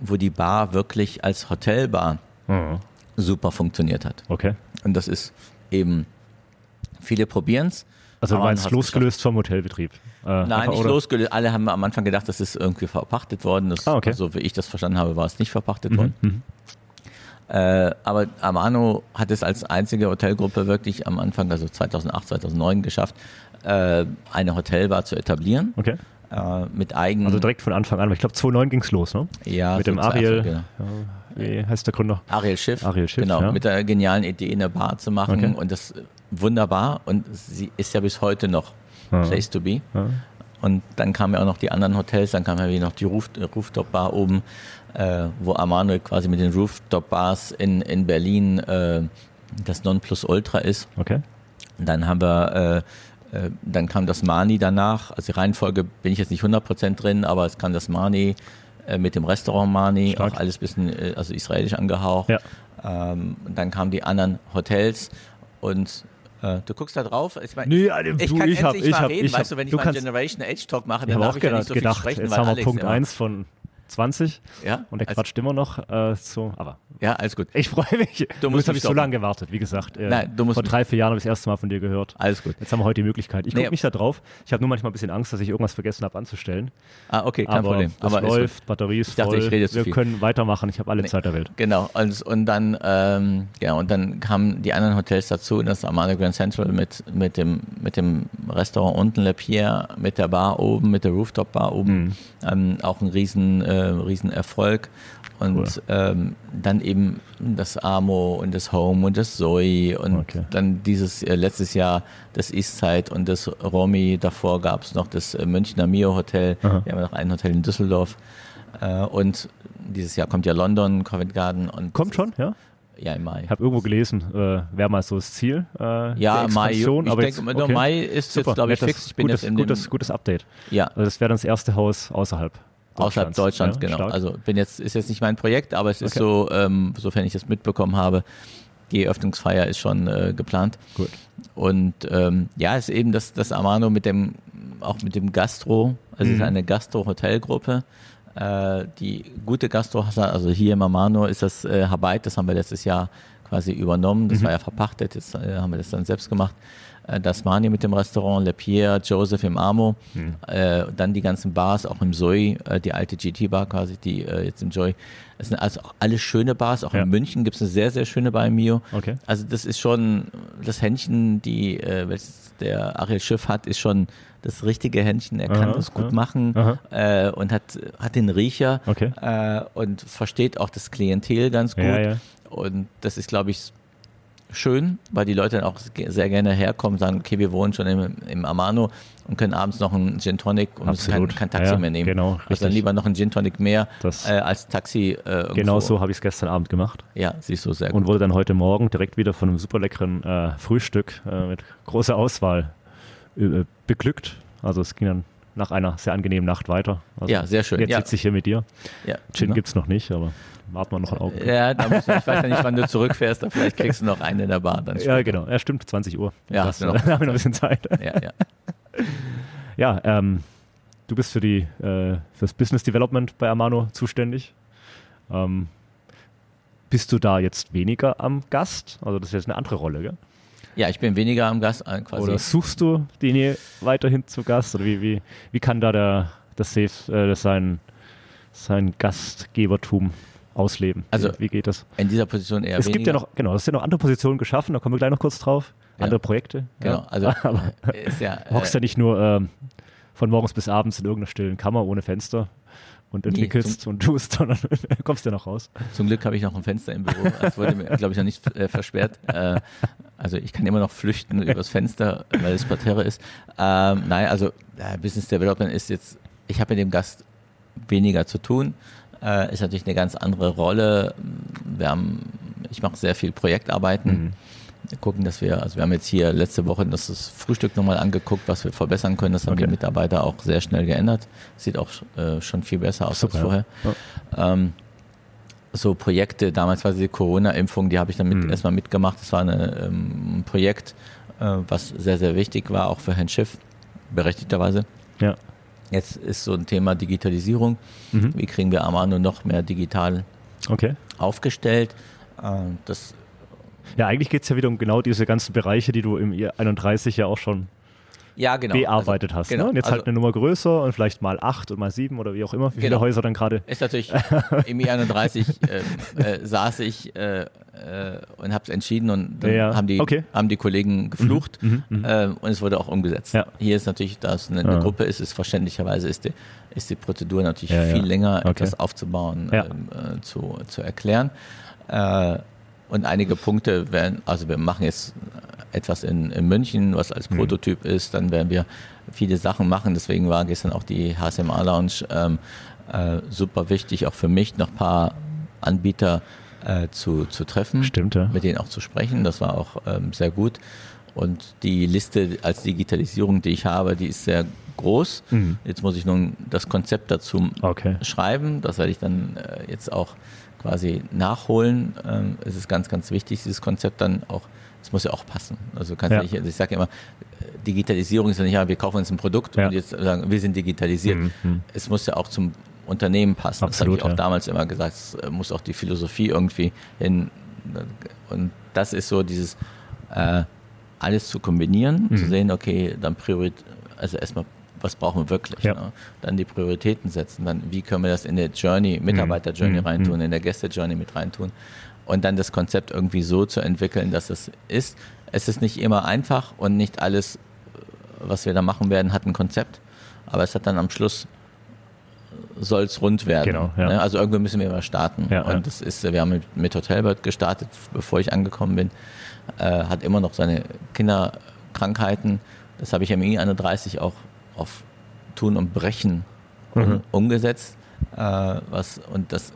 Speaker 2: wo die Bar wirklich als Hotelbar mhm. super funktioniert hat.
Speaker 1: Okay.
Speaker 2: Und das ist eben, viele probieren es.
Speaker 1: Also du meinst losgelöst vom Hotelbetrieb?
Speaker 2: Äh, Nein, nicht oder? losgelöst. Alle haben am Anfang gedacht, das ist irgendwie verpachtet worden. Das,
Speaker 1: ah, okay.
Speaker 2: Also wie ich das verstanden habe, war es nicht verpachtet mhm. worden. Mhm. Äh, aber Amano hat es als einzige Hotelgruppe wirklich am Anfang, also 2008, 2009 geschafft, äh, eine Hotelbar zu etablieren.
Speaker 1: Okay.
Speaker 2: Äh, mit eigenen.
Speaker 1: Also direkt von Anfang an. Ich glaube 2009 ging es los, ne?
Speaker 2: Ja.
Speaker 1: Mit dem Ariel. Genau. wie heißt der Gründer?
Speaker 2: Ariel Schiff.
Speaker 1: Ariel Schiff.
Speaker 2: Genau. Ja. Mit der genialen Idee, eine Bar zu machen okay. und das wunderbar und sie ist ja bis heute noch ja. Place to be. Ja. Und dann kamen ja auch noch die anderen Hotels, dann kam ja wie noch die Roof, Rooftop Bar oben äh, wo Amano quasi mit den Rooftop-Bars in, in Berlin äh, das Nonplusultra ist.
Speaker 1: Okay.
Speaker 2: Und dann haben wir, äh, äh, dann kam das Mani danach. Also die Reihenfolge bin ich jetzt nicht 100% drin, aber es kam das Mani äh, mit dem Restaurant Mani, Stark. auch alles bisschen äh, also israelisch angehaucht.
Speaker 1: Ja.
Speaker 2: Ähm, dann kamen die anderen Hotels und äh, du guckst da drauf.
Speaker 1: Ich, mein, nee, also, ich du, kann ich hab, ich hab, reden,
Speaker 2: ich weißt du, wenn ich mal Generation Age Talk mache, dann darf ich ja nicht so
Speaker 1: gedacht,
Speaker 2: viel sprechen.
Speaker 1: Jetzt haben wir Punkt 1 von 20
Speaker 2: ja,
Speaker 1: und der quatscht immer noch äh, so, aber
Speaker 2: ja, alles gut.
Speaker 1: Ich freue mich. Du musst habe ich so lange gewartet, wie gesagt. Äh,
Speaker 2: Nein, du musst
Speaker 1: vor drei, vier Jahren habe ich das erste Mal von dir gehört.
Speaker 2: Alles gut.
Speaker 1: Jetzt haben wir heute die Möglichkeit. Ich nee. gucke mich da drauf. Ich habe nur manchmal ein bisschen Angst, dass ich irgendwas vergessen habe anzustellen.
Speaker 2: Ah, okay, kein
Speaker 1: aber
Speaker 2: Problem.
Speaker 1: Das aber läuft, Batterie ist ich dachte, voll. Ich rede wir viel. können weitermachen. Ich habe alle nee. Zeit der Welt.
Speaker 2: Genau. Und, und dann, ähm, ja, und dann kamen die anderen Hotels dazu, das Amano Grand Central mit, mit dem, mit dem Restaurant unten, Le Pierre, mit der Bar oben, mit der Rooftop Bar oben. Mhm. Ähm, auch ein riesen, äh, riesen Erfolg. Und cool. ähm, dann eben das Amo und das Home und das Zoe und okay. dann dieses äh, letztes Jahr das Eastside und das Romy. Davor gab es noch das äh, Münchner Mio Hotel. Aha. Wir haben noch ein Hotel in Düsseldorf. Äh, und dieses Jahr kommt ja London, Covent Garden. Und
Speaker 1: kommt schon, ja?
Speaker 2: Ja, im Mai.
Speaker 1: Ich habe irgendwo gelesen, äh, wäre mal so das Ziel.
Speaker 2: Äh, ja, Mai. Ich
Speaker 1: aber
Speaker 2: denke, jetzt, okay. Mai ist Super. jetzt, glaube ich, fix.
Speaker 1: Ich bin gutes, jetzt in gutes, gutes Update.
Speaker 2: Ja.
Speaker 1: Also das wäre dann das erste Haus außerhalb
Speaker 2: Außerhalb Deutschlands, ja, genau. Stark. Also bin jetzt, ist jetzt nicht mein Projekt, aber es ist so, ähm, sofern ich das mitbekommen habe, die Eröffnungsfeier ist schon äh, geplant.
Speaker 1: Gut.
Speaker 2: Und ähm, ja, ist eben das, das Amano mit dem, auch mit dem Gastro, also mhm. es ist eine Gastro-Hotelgruppe, äh, die gute Gastro, also hier im Amano ist das äh, Habeit, das haben wir letztes Jahr quasi übernommen, das mhm. war ja verpachtet, jetzt äh, haben wir das dann selbst gemacht äh, das Mani mit dem Restaurant, Le Pierre, Joseph im Amo, hm. äh, dann die ganzen Bars, auch im Zoe, äh, die alte GT-Bar quasi, die äh, jetzt im Joy. Das sind also alles schöne Bars, auch ja. in München gibt es eine sehr, sehr schöne Bar im Mio.
Speaker 1: Okay.
Speaker 2: Also das ist schon, das Händchen, die, äh, welches der Ariel Schiff hat, ist schon das richtige Händchen. Er kann das gut aha. machen äh, und hat, hat den Riecher
Speaker 1: okay.
Speaker 2: und versteht auch das Klientel ganz gut.
Speaker 1: Ja, ja.
Speaker 2: Und das ist, glaube ich, schön, weil die Leute dann auch sehr gerne herkommen, sagen, okay, wir wohnen schon im, im Amano und können abends noch einen Gin Tonic und müssen kein, kein Taxi
Speaker 1: ja,
Speaker 2: mehr nehmen.
Speaker 1: Genau,
Speaker 2: also dann lieber noch einen Gin Tonic mehr das äh, als Taxi. Äh,
Speaker 1: genau so habe ich es gestern Abend gemacht.
Speaker 2: Ja, siehst du sehr
Speaker 1: gut. Und wurde dann heute Morgen direkt wieder von einem super leckeren äh, Frühstück äh, mit großer Auswahl äh, beglückt. Also es ging dann nach einer sehr angenehmen Nacht weiter. Also
Speaker 2: ja, sehr schön.
Speaker 1: Jetzt
Speaker 2: ja.
Speaker 1: sitze ich hier mit dir.
Speaker 2: Ja,
Speaker 1: Gin genau. gibt es noch nicht, aber warten wir noch ein Auge.
Speaker 2: Ja, du, ich weiß ja nicht, wann du zurückfährst, aber vielleicht kriegst du noch einen in der Bar. Dann
Speaker 1: ja, genau. Ja, stimmt, 20 Uhr.
Speaker 2: Ja,
Speaker 1: das, genau. Da haben wir noch ein bisschen Zeit.
Speaker 2: Ja, ja.
Speaker 1: ja ähm, du bist für die äh, fürs Business Development bei Amano zuständig. Ähm, bist du da jetzt weniger am Gast? Also das ist jetzt eine andere Rolle, gell?
Speaker 2: Ja, ich bin weniger am Gast äh, quasi.
Speaker 1: Oder suchst du die Nähe weiterhin zu Gast? Oder wie, wie, wie kann da der, das Safe, äh, sein, sein Gastgebertum ausleben?
Speaker 2: Also
Speaker 1: wie, wie geht das?
Speaker 2: In dieser Position eher
Speaker 1: es
Speaker 2: weniger.
Speaker 1: gibt ja noch, genau, es sind noch andere Positionen geschaffen, da kommen wir gleich noch kurz drauf.
Speaker 2: Ja.
Speaker 1: Andere Projekte.
Speaker 2: Genau,
Speaker 1: ja.
Speaker 2: also
Speaker 1: Aber
Speaker 2: ist ja,
Speaker 1: du hockst ja nicht nur ähm, von morgens bis abends in irgendeiner stillen Kammer ohne Fenster und entwickelst und tust, sondern kommst ja noch raus.
Speaker 2: Zum Glück habe ich noch ein Fenster im Büro. Das wurde mir, glaube ich, noch nicht äh, versperrt. Äh, also ich kann immer noch flüchten übers Fenster, weil es Parterre ist. Ähm, nein, also äh, Business Development ist jetzt, ich habe mit dem Gast weniger zu tun. Äh, ist natürlich eine ganz andere Rolle. Wir haben, ich mache sehr viel Projektarbeiten.
Speaker 1: Mhm.
Speaker 2: Wir gucken, dass wir, also wir haben jetzt hier letzte Woche das, das Frühstück nochmal angeguckt, was wir verbessern können. Das haben
Speaker 1: Okay.
Speaker 2: die Mitarbeiter auch sehr schnell geändert. Sieht auch äh, schon viel besser aus
Speaker 1: Super,
Speaker 2: als vorher.
Speaker 1: ja.
Speaker 2: Ähm, so Projekte, damals war die Corona-Impfung, die habe ich dann mit,
Speaker 1: Mhm.
Speaker 2: erstmal mitgemacht. Das war eine, ähm, ein Projekt, äh, was sehr, sehr wichtig war, auch für Herrn Schiff, berechtigterweise.
Speaker 1: Ja.
Speaker 2: Jetzt ist so ein Thema Digitalisierung.
Speaker 1: Mhm.
Speaker 2: Wie kriegen wir Amano noch mehr digital
Speaker 1: Okay.
Speaker 2: aufgestellt? Äh, das
Speaker 1: Ja, eigentlich geht es ja wieder um genau diese ganzen Bereiche, die du im I31 ja auch schon
Speaker 2: ja, genau.
Speaker 1: bearbeitet
Speaker 2: also,
Speaker 1: hast.
Speaker 2: Genau.
Speaker 1: Ne? Und jetzt
Speaker 2: also,
Speaker 1: halt eine Nummer größer und vielleicht mal acht und mal sieben oder wie auch immer, wie viele
Speaker 2: Genau.
Speaker 1: Häuser dann gerade.
Speaker 2: Ist natürlich im I31 äh, äh, saß ich äh, äh, und habe es entschieden und dann
Speaker 1: Ja,
Speaker 2: haben, die,
Speaker 1: Okay.
Speaker 2: haben die Kollegen geflucht
Speaker 1: Mhm, mhm.
Speaker 2: äh, und es wurde auch umgesetzt.
Speaker 1: Ja.
Speaker 2: Hier ist natürlich, da es eine, eine. Gruppe ist, ist verständlicherweise ist die, ist die Prozedur natürlich viel länger,
Speaker 1: Okay.
Speaker 2: etwas aufzubauen, ähm, äh, zu, zu erklären. Äh, und einige Punkte werden, also wir machen jetzt etwas in, in München, was als
Speaker 1: Mhm.
Speaker 2: Prototyp ist, dann werden wir viele Sachen machen, deswegen war gestern auch die HSMA Lounge ähm, äh, super wichtig, auch für mich noch ein paar Anbieter äh, zu, zu treffen,
Speaker 1: Stimmt, ja.
Speaker 2: mit denen auch zu sprechen, das war auch ähm, sehr gut. Und die Liste als Digitalisierung, die ich habe, die ist sehr groß.
Speaker 1: Mhm.
Speaker 2: Jetzt muss ich nun das Konzept dazu
Speaker 1: Okay.
Speaker 2: schreiben. Das werde ich dann äh, jetzt auch quasi nachholen. Ähm, es ist ganz, ganz wichtig, dieses Konzept dann auch, es muss ja auch passen. Also kannst
Speaker 1: Ja.
Speaker 2: ja. nicht, also ich sage immer, äh, Digitalisierung ist ja nicht, ja, wir kaufen uns ein Produkt
Speaker 1: Ja.
Speaker 2: und jetzt sagen, wir sind digitalisiert.
Speaker 1: Mhm, mhm.
Speaker 2: Es muss ja auch zum Unternehmen passen.
Speaker 1: Absolut,
Speaker 2: das habe ich auch
Speaker 1: ja.
Speaker 2: damals immer gesagt, es äh, muss auch die Philosophie irgendwie hin. Und das ist so dieses, äh, alles zu kombinieren,
Speaker 1: Mhm.
Speaker 2: zu sehen, okay, dann Priorität, also erstmal, was brauchen wir wirklich?
Speaker 1: Ja.
Speaker 2: Ne? Dann die Prioritäten setzen, dann wie können wir das in der Journey, Mitarbeiter-Journey
Speaker 1: Mhm.
Speaker 2: reintun, in der Gäste-Journey mit reintun und dann das Konzept irgendwie so zu entwickeln, dass es ist. Es ist nicht immer einfach und nicht alles, was wir da machen werden, hat ein Konzept, aber es hat dann am Schluss soll es rund werden.
Speaker 1: Genau, ja.
Speaker 2: ne? Also irgendwo müssen wir mal starten.
Speaker 1: Ja,
Speaker 2: und das ist, wir haben mit, mit Hotelbird gestartet, bevor ich angekommen bin. Äh, hat immer noch seine Kinderkrankheiten. Das habe ich im I31 auch auf Tun und Brechen
Speaker 1: Mhm.
Speaker 2: umgesetzt. Äh, was, und das,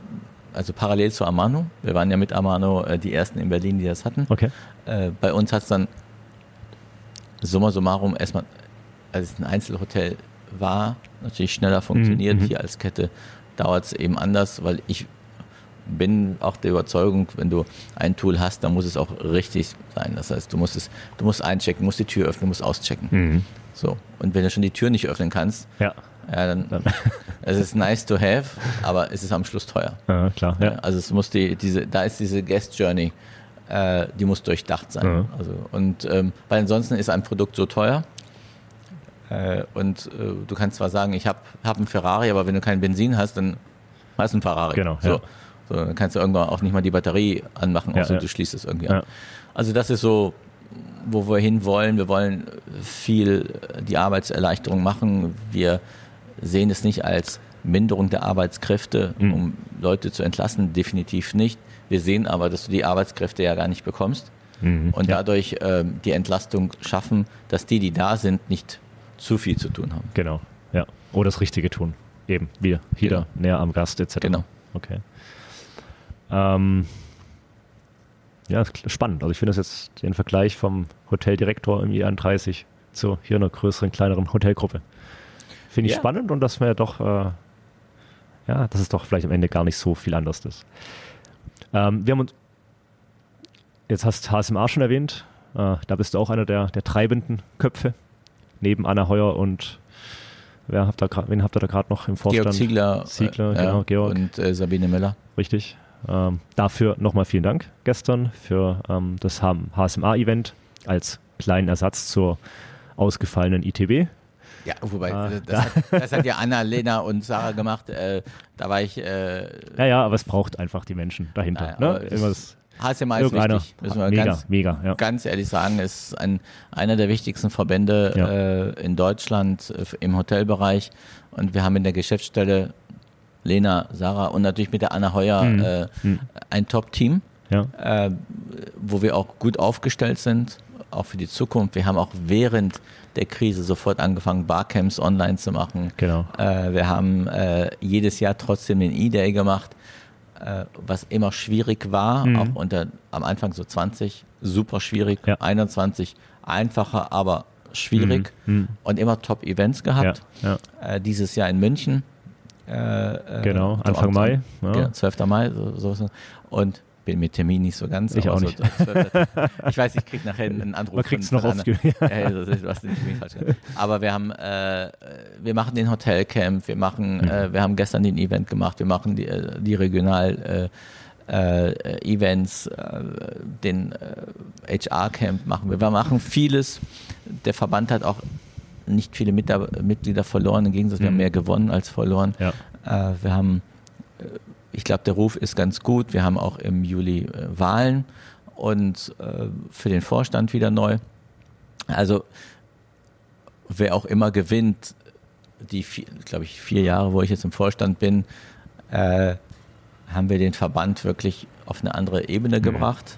Speaker 2: also parallel zu Amano. Wir waren ja mit Amano äh, die ersten in Berlin, die das hatten.
Speaker 1: Okay.
Speaker 2: Äh, bei uns hat es dann summa summarum erstmal, als es ein Einzelhotel war, natürlich schneller funktioniert.
Speaker 1: Mhm.
Speaker 2: Hier als Kette dauert es eben anders, weil ich bin auch der Überzeugung, wenn du ein Tool hast, dann muss es auch richtig sein. Das heißt, du musst es, du musst einchecken, musst die Tür öffnen, musst auschecken.
Speaker 1: Mhm.
Speaker 2: So. Und wenn du schon die Tür nicht öffnen kannst,
Speaker 1: Ja.
Speaker 2: ja, dann,
Speaker 1: Dann-
Speaker 2: es ist nice to have, aber es ist am Schluss teuer.
Speaker 1: ja, klar. Ja.
Speaker 2: Also es muss die, diese, da ist diese Guest Journey, äh, die muss durchdacht sein.
Speaker 1: Ja.
Speaker 2: Also, und ähm, weil ansonsten ist ein Produkt so teuer. Äh, und äh, du kannst zwar sagen, ich habe hab einen Ferrari, aber wenn du kein Benzin hast, dann hast du einen Ferrari.
Speaker 1: Genau,
Speaker 2: So.
Speaker 1: ja.
Speaker 2: So, dann kannst du irgendwann auch nicht mal die Batterie anmachen,
Speaker 1: Ja,
Speaker 2: außer
Speaker 1: ja.
Speaker 2: du schließt es irgendwie
Speaker 1: Ja.
Speaker 2: an. Also das ist so, wo wir hin wollen. Wir wollen viel die Arbeitserleichterung machen. Wir sehen es nicht als Minderung der Arbeitskräfte,
Speaker 1: Mhm.
Speaker 2: um Leute zu entlassen, definitiv nicht. Wir sehen aber, dass du die Arbeitskräfte ja gar nicht bekommst
Speaker 1: Mhm.
Speaker 2: und
Speaker 1: ja.
Speaker 2: dadurch ähm, die Entlastung schaffen, dass die, die da sind, nicht zu viel zu tun haben.
Speaker 1: Genau. Ja. Oder das Richtige tun. Eben. Wir. Wieder
Speaker 2: Genau.
Speaker 1: näher am Gast etc.
Speaker 2: Genau.
Speaker 1: Okay. Ähm, ja, spannend. Also ich finde das jetzt den Vergleich vom Hoteldirektor im I31 zu hier einer größeren, kleineren Hotelgruppe. Finde ich
Speaker 2: Ja.
Speaker 1: spannend und dass wir doch, äh, ja, dass es doch vielleicht am Ende gar nicht so viel anders ist. Ähm, wir haben uns, jetzt hast HSMA schon erwähnt, äh, da bist du auch einer der, der treibenden Köpfe, neben Anna Heuer und wer habt grad, wen habt ihr da gerade noch im Vorstand?
Speaker 2: Georg Ziegler,
Speaker 1: Ziegler,
Speaker 2: äh,
Speaker 1: genau,
Speaker 2: ja,
Speaker 1: Georg.
Speaker 2: und äh, Sabine Müller.
Speaker 1: Richtig. Ähm, dafür nochmal vielen Dank gestern für ähm, das HSMA-Event als kleinen Ersatz zur ausgefallenen ITB.
Speaker 2: Ja, wobei, ah, das, da. hat, das, hat, ja Anna, Lena und Sarah gemacht. Äh, da war ich. Äh,
Speaker 1: ja, ja, aber es braucht einfach die Menschen dahinter. Naja, ne?
Speaker 2: HSMA ist wichtig, müssen wir
Speaker 1: mega,
Speaker 2: ganz,
Speaker 1: mega, ja.
Speaker 2: ganz ehrlich sagen, ist ein, einer der wichtigsten Verbände ja. äh, in Deutschland äh, im Hotelbereich. Und wir haben in der Geschäftsstelle Lena, Sarah und natürlich mit der Anna Heuer mhm. Äh, mhm. ein Top-Team, ja. Äh, wo wir auch gut aufgestellt sind, auch für die Zukunft. Wir haben auch während der Krise sofort angefangen, Barcamps online zu machen.
Speaker 1: Genau.
Speaker 2: Äh, wir haben äh, jedes Jahr trotzdem den E-Day gemacht, äh, was immer schwierig war, mhm. auch unter am Anfang so 20, super schwierig, ja. 21 einfacher, aber schwierig mhm. mhm. und immer Top-Events gehabt. Ja. Äh, dieses Jahr in München.
Speaker 1: Äh, äh, genau, Anfang Mai.
Speaker 2: Ja. 12. Mai. So, so. Und bin mit Termin nicht so ganz.
Speaker 1: Ich auch nicht.
Speaker 2: So, ich weiß, ich kriege nachher einen Anruf.
Speaker 1: Man kriegt es noch oft. ja,
Speaker 2: du hast den Termin falsch Aber wir haben, äh, wir machen den Hotelcamp, wir machen, mhm. äh, wir haben gestern den Event gemacht, wir machen die, äh, die Regional äh, Events, den HR-Camp machen wir. Wir machen vieles. Der Verband hat auch nicht viele Mitglieder verloren, im Gegensatz, wir haben mhm. mehr gewonnen als verloren. Ja. wir haben ich glaube, der Ruf ist ganz gut. Wir haben auch im Juli äh, Wahlen und äh, für den Vorstand wieder neu. Also wer auch immer gewinnt, die, glaube ich, vier Jahre, wo ich jetzt im Vorstand bin, äh, haben wir den Verband wirklich auf eine andere Ebene mhm. gebracht.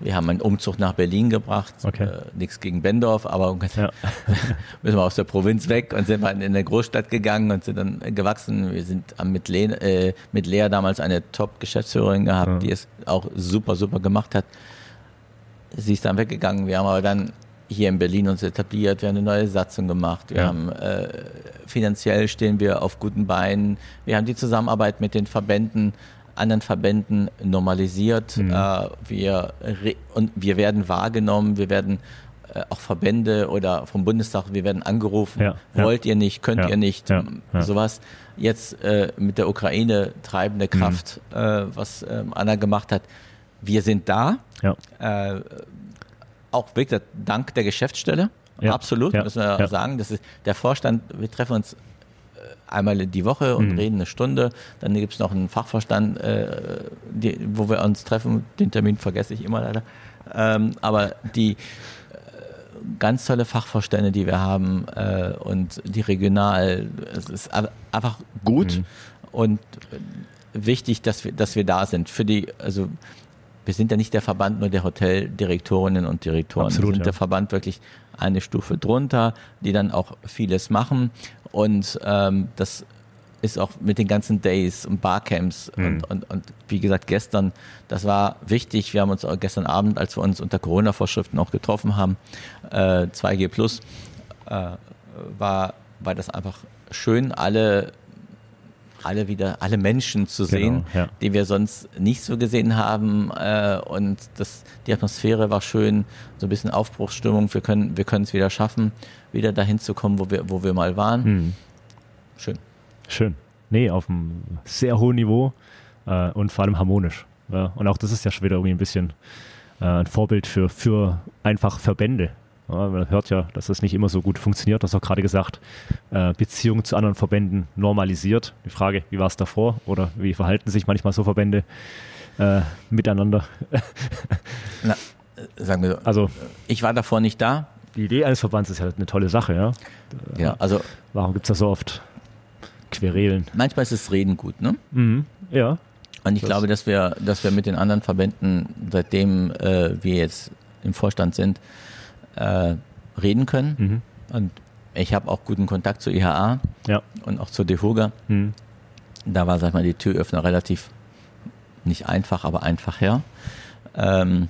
Speaker 2: Wir haben einen Umzug nach Berlin gebracht.
Speaker 1: Okay. Äh,
Speaker 2: Nichts gegen Bendorf, aber ja. müssen wir aus der Provinz weg und sind mal in eine Großstadt gegangen und sind dann gewachsen. Wir sind mit, Lea, äh, mit Lea damals eine Top-Geschäftsführerin gehabt, ja. die es auch super, super gemacht hat. Sie ist dann weggegangen. Wir haben aber dann hier in Berlin uns etabliert, wir haben eine neue Satzung gemacht, wir ja. haben äh, finanziell stehen wir auf guten Beinen, wir haben die Zusammenarbeit mit den Verbänden anderen Verbänden normalisiert. Mhm. Äh, wir, und wir werden wahrgenommen, wir werden äh, auch Verbände oder vom Bundestag, wir werden angerufen, ja, wollt ja. ihr nicht, könnt ja, ihr nicht, sowas. Jetzt äh, mit der Ukraine treibende mhm. Kraft, mhm. was ähm, Anna gemacht hat. Wir sind da, äh, auch wirklich dank der Geschäftsstelle, absolut, müssen wir sagen. Das ist der Vorstand, wir treffen uns einmal die Woche und mhm. reden eine Stunde. Dann gibt es noch einen Fachverstand, äh, die, wo wir uns treffen. Den Termin vergesse ich immer leider. Ähm, aber die äh, ganz tolle Fachvorstände, die wir haben äh, und die regional, es ist einfach gut mhm. und wichtig, dass wir, dass wir da sind. Für die, also wir sind ja nicht der Verband nur der Hoteldirektorinnen und Direktoren. Absolut, wir sind ja. der Verband wirklich eine Stufe drunter, die dann auch vieles machen. Und ähm, das ist auch mit den ganzen Days und Barcamps mhm. und, und, und wie gesagt gestern, das war wichtig. Wir haben uns gestern Abend, als wir uns unter Corona-Vorschriften auch getroffen haben, äh, 2G Plus, äh, war, war das einfach schön, alle alle wieder, alle Menschen zu genau, sehen, genau, ja. die wir sonst nicht so gesehen haben. Äh, und das, die Atmosphäre war schön, so ein bisschen Aufbruchsstimmung. Wir können, wir können es wieder schaffen, wieder dahin zu kommen, wo wir, wo wir mal waren. Hm. Schön.
Speaker 1: Schön. Nee, auf einem sehr hohen Niveau äh, und vor allem harmonisch. Und auch das ist ja schon wieder irgendwie ein bisschen äh, ein Vorbild für, für einfach Verbände. Ja, man hört ja, dass das nicht immer so gut funktioniert. Du hast auch gerade gesagt, äh, Beziehungen zu anderen Verbänden normalisiert. Die Frage, wie war es davor oder wie verhalten sich manchmal so Verbände äh, miteinander?
Speaker 2: Na, sagen wir so, also, ich war davor nicht da.
Speaker 1: Die Idee eines Verbands ist ja eine tolle Sache, ja.
Speaker 2: Ja, also.
Speaker 1: Warum gibt es da so oft Querelen?
Speaker 2: Manchmal ist das Reden gut, ne?
Speaker 1: Mhm, ja.
Speaker 2: Und ich das glaube, dass wir, dass wir mit den anderen Verbänden, seitdem äh, wir jetzt im Vorstand sind, äh, reden können. Mhm. Und ich habe auch guten Kontakt zur IHA ja. und auch zur DEHOGA. Mhm. Da war, sag ich mal, die Türöffner relativ nicht einfach, aber einfach her. Ähm,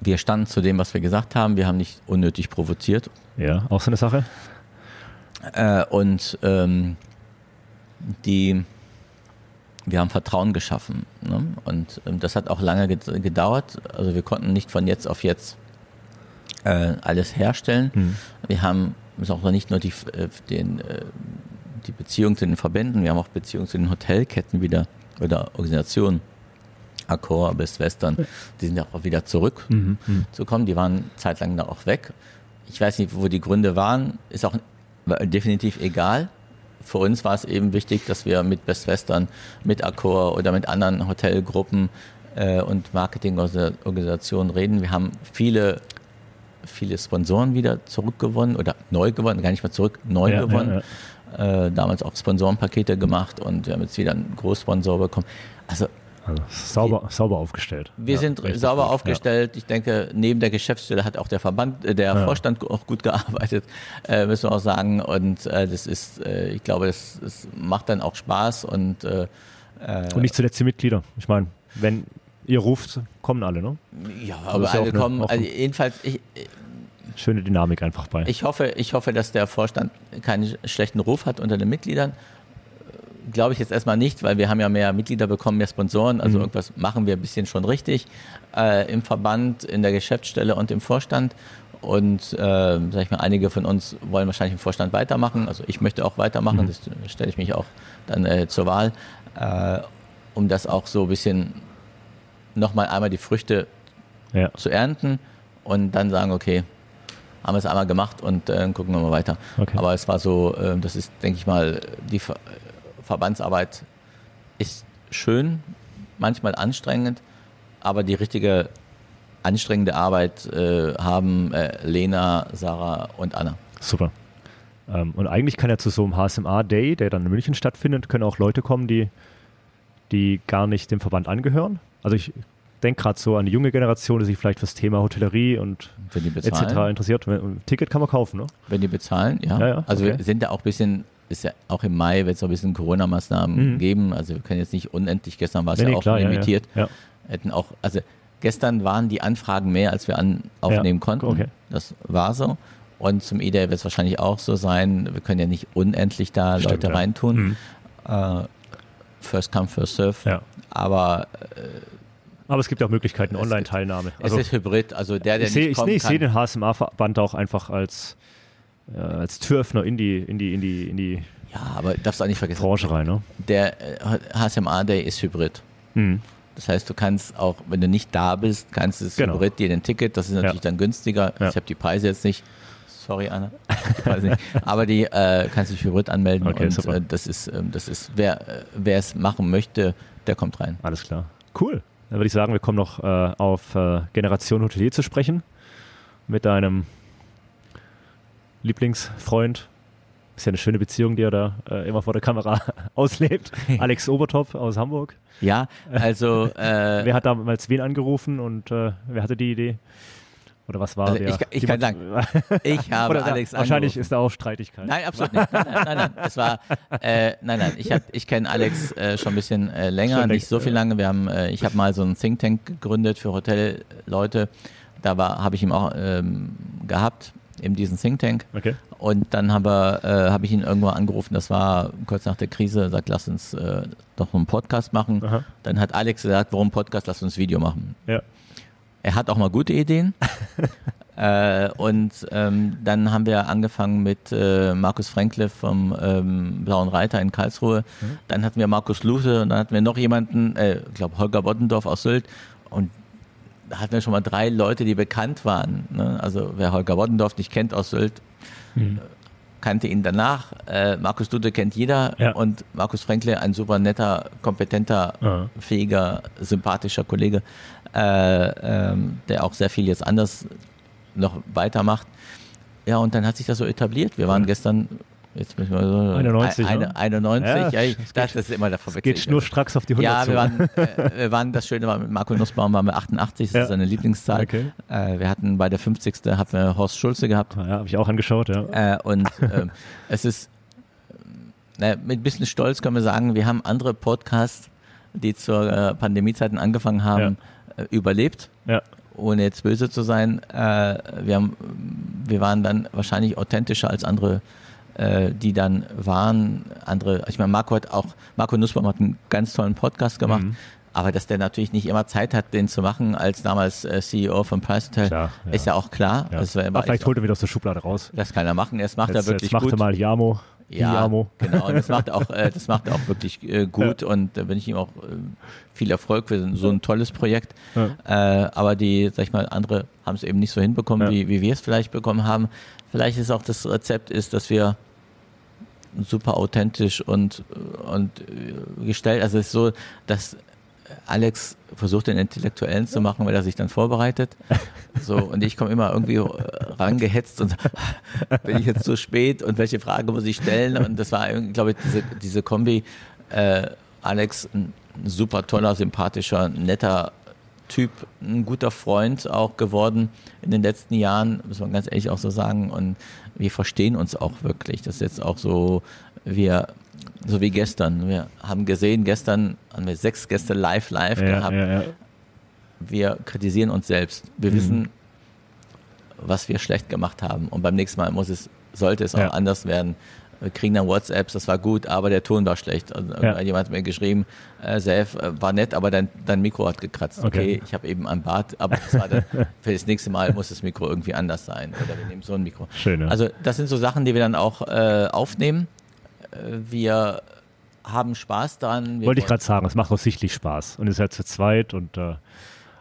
Speaker 2: wir standen zu dem, was wir gesagt haben. Wir haben nicht unnötig provoziert.
Speaker 1: Ja, auch so eine Sache.
Speaker 2: Äh, und ähm, die, wir haben Vertrauen geschaffen. Ne? Und ähm, das hat auch lange gedauert. Also wir konnten nicht von jetzt auf jetzt äh, alles herstellen. Mhm. Wir haben auch nicht nur die, äh, den, äh, die Beziehung zu den Verbänden, wir haben auch Beziehungen zu den Hotelketten wieder oder Organisationen, Accor, Best Western, die sind ja auch wieder zurück mhm. zu kommen. Die waren zeitlang da auch weg. Ich weiß nicht, wo die Gründe waren, ist auch definitiv egal. Für uns war es eben wichtig, dass wir mit Best Western, mit Accor oder mit anderen Hotelgruppen äh, und Marketingorganisationen reden. Wir haben viele viele Sponsoren wieder zurückgewonnen oder neu gewonnen, gar nicht mal zurück, neu ja, gewonnen. Ja. Äh, damals auch Sponsorenpakete gemacht und wir haben jetzt wieder einen Großsponsor bekommen. Also
Speaker 1: also sauber, wir, sauber aufgestellt.
Speaker 2: Wir ja, sind sauber gut. aufgestellt. Ja. Ich denke, neben der Geschäftsstelle hat auch der Verband, äh, der ja. Vorstand auch gut gearbeitet, äh, müssen wir auch sagen. Und äh, das ist, äh, ich glaube, das, das, macht dann auch Spaß und
Speaker 1: äh, und nicht zuletzt die Mitglieder. Ich meine, wenn ihr ruft, kommen alle, ne?
Speaker 2: Ja, aber alle kommen. also jedenfalls, ich,
Speaker 1: schöne Dynamik einfach bei.
Speaker 2: Ich hoffe, ich hoffe, dass der Vorstand keinen schlechten Ruf hat unter den Mitgliedern. Glaube ich jetzt erstmal nicht, weil wir haben ja mehr Mitglieder bekommen, mehr Sponsoren. Also mhm. irgendwas machen wir ein bisschen schon richtig äh, im Verband, in der Geschäftsstelle und im Vorstand. Und äh, sag ich mal, einige von uns wollen wahrscheinlich im Vorstand weitermachen. Also ich möchte auch weitermachen, mhm. das stelle ich mich auch dann äh, zur Wahl, äh, um das auch so ein bisschen nochmal einmal die Früchte ja. zu ernten und dann sagen, okay, haben wir es einmal gemacht und äh, gucken wir mal weiter. Okay. Aber es war so, äh, das ist, denke ich mal, die Ver Verbandsarbeit ist schön, manchmal anstrengend, aber die richtige anstrengende Arbeit äh, haben äh, Lena, Sarah und Anna.
Speaker 1: Super. Ähm, und eigentlich kann ja zu so einem HSMA-Day, der dann in München stattfindet, können auch Leute kommen, die, die gar nicht dem Verband angehören. Also ich denke gerade so an die junge Generation, die sich vielleicht fürs Thema Hotellerie und etc. interessiert. Ein Ticket kann man kaufen, ne?
Speaker 2: Wenn die bezahlen, ja. ja, ja also okay. wir sind ja auch ein bisschen, ist ja auch im Mai, wird es noch ein bisschen Corona-Maßnahmen mhm. geben. Also wir können jetzt nicht unendlich, gestern war es nee, ja nee, auch klar, limitiert. Ja, Hätten auch, also gestern waren die Anfragen mehr, als wir an, aufnehmen konnten. Okay. Das war so. Und zum E-Day wird es wahrscheinlich auch so sein. Wir können ja nicht unendlich da Stimmt, Leute reintun. Mhm. Äh, first come, first serve. Ja. Aber äh,
Speaker 1: aber es gibt auch Möglichkeiten, Online-Teilnahme.
Speaker 2: Also, es ist Hybrid, also der, der
Speaker 1: ich nicht seh, Ich, ich sehe den HSMA-Verband auch einfach als, äh, als Türöffner in die, in die, in die, in die
Speaker 2: ja, aber darfst du auch nicht vergessen.
Speaker 1: Branche rein, ne?
Speaker 2: Der HSMA-Day ist Hybrid. Hm. Das heißt, du kannst auch, wenn du nicht da bist, kannst du das genau. Hybrid dir ein Ticket, das ist natürlich ja. dann günstiger. Ja. Ich habe die Preise jetzt nicht. Sorry, Anna. Die Aber die äh, kannst du dich Hybrid anmelden okay, und äh, das ist, äh, das ist, wer äh, es machen möchte, der kommt rein.
Speaker 1: Alles klar. Cool. Dann würde ich sagen, wir kommen noch äh, auf äh, Generation Hotelier zu sprechen. Mit deinem Lieblingsfreund. Ist ja eine schöne Beziehung, die er da immer vor der Kamera auslebt. Alex Obertopf aus Hamburg.
Speaker 2: Ja, also.
Speaker 1: Äh, wer hat damals wen angerufen und wer hatte die Idee? Oder was war also der?
Speaker 2: Ich, ich kann sagen, ich habe Oder Alex
Speaker 1: da, Wahrscheinlich ist da auch Streitigkeit.
Speaker 2: Nein, absolut nicht. Nein, nein, nein. nein. Es war, äh, nein, nein. Ich, ich kenne Alex äh, schon ein bisschen äh, länger, schon nicht so viel lange. Wir haben, äh, ich habe mal so einen Think Tank gegründet für Hotelleute. Da war, habe ich ihn auch ähm, gehabt in diesem Think Tank. Okay. Und dann habe äh, hab ich ihn irgendwo angerufen, das war kurz nach der Krise, sagt, lass uns äh, doch einen Podcast machen. Aha. Dann hat Alex gesagt, warum Podcast, lass uns Video machen. Ja. Er hat auch mal gute Ideen. äh, und ähm, dann haben wir angefangen mit äh, Markus Frankliff vom ähm, Blauen Reiter in Karlsruhe. Mhm. Dann hatten wir Markus Lute und dann hatten wir noch jemanden, äh, ich glaube Holger Bottendorf aus Sylt. Und da hatten wir schon mal drei Leute, die bekannt waren. Ne? Also wer Holger Bottendorf nicht kennt aus Sylt, mhm. kannte ihn danach. Äh, Markus Lute kennt jeder ja. und Markus Frankle, ein super netter, kompetenter, ja. fähiger, sympathischer Kollege äh, ähm, der auch sehr viel jetzt anders noch weitermacht. Ja, und dann hat sich das so etabliert. Wir waren ja. gestern Jetzt müssen wir so
Speaker 1: 91,
Speaker 2: ein, ne? 91 ja, ja ich, das, das, ist immer der Verwechslung.
Speaker 1: Geht nur stracks auf die 100
Speaker 2: Ja, wir waren, äh, wir waren, das Schöne war, mit Marco Nussbaum waren wir 88, das ja. ist seine Lieblingszahl. Okay. Äh, wir hatten bei der 50. hatten wir Horst Schulze gehabt.
Speaker 1: Ja, habe ich auch angeschaut, ja.
Speaker 2: Äh, und ähm, es ist, na, mit ein bisschen Stolz können wir sagen, wir haben andere Podcasts, die zur äh, Pandemiezeiten angefangen haben, äh, überlebt. Ja. Ohne jetzt böse zu sein. Äh, wir, haben, wir waren dann wahrscheinlich authentischer als andere äh, die dann waren, andere, ich meine, Marco hat auch, Marco Nussbaum hat einen ganz tollen Podcast gemacht, mhm. aber dass der natürlich nicht immer Zeit hat, den zu machen, als damals äh, CEO von Price Hotel, klar, ist ja. auch klar.
Speaker 1: Ja. Das vielleicht holt er wieder aus der Schublade raus.
Speaker 2: Das kann er machen, das macht
Speaker 1: jetzt,
Speaker 2: er wirklich
Speaker 1: jetzt macht
Speaker 2: gut.
Speaker 1: mal Yamo.
Speaker 2: Ja, genau. Und das macht auch, äh, das macht auch wirklich äh, gut ja. und da wünsche ich ihm auch äh, viel Erfolg für so ein tolles Projekt. Ja. Äh, aber die, sag ich mal, andere haben es eben nicht so hinbekommen, ja. wie, wie wir es vielleicht bekommen haben. Vielleicht ist auch das Rezept ist, dass wir super authentisch und, und äh, gestellt. Also es ist so, dass Alex versucht den Intellektuellen zu machen, weil er sich dann vorbereitet. So, und ich komme immer irgendwie rangehetzt und bin ich jetzt zu spät und welche Frage muss ich stellen? Und das war, glaube ich, diese, diese Kombi. Äh, Alex, ein super toller, sympathischer, netter Typ, ein guter Freund auch geworden in den letzten Jahren, muss man ganz ehrlich auch so sagen. Und wir verstehen uns auch wirklich. Das ist jetzt auch so, wir so wie gestern. Wir haben gesehen, gestern haben wir sechs Gäste live, live ja, gehabt. Ja, ja. Wir kritisieren uns selbst. Wir mhm. wissen, was wir schlecht gemacht haben. Und beim nächsten Mal muss es, sollte es auch anders werden. Wir kriegen dann WhatsApps, das war gut, aber der Ton war schlecht. Also Jemand hat mir geschrieben, äh, Sef, äh, war nett, aber dein, dein Mikro hat gekratzt. Okay, okay ich habe eben ein Bart, aber das war dann, für das nächste Mal muss das Mikro irgendwie anders sein. Oder wir nehmen so ein Mikro.
Speaker 1: Schön,
Speaker 2: Also das sind so Sachen, die wir dann auch äh, aufnehmen wir haben Spaß daran.
Speaker 1: Wollte ich gerade sagen, es macht auch sichtlich Spaß und ist ja zu zweit und äh,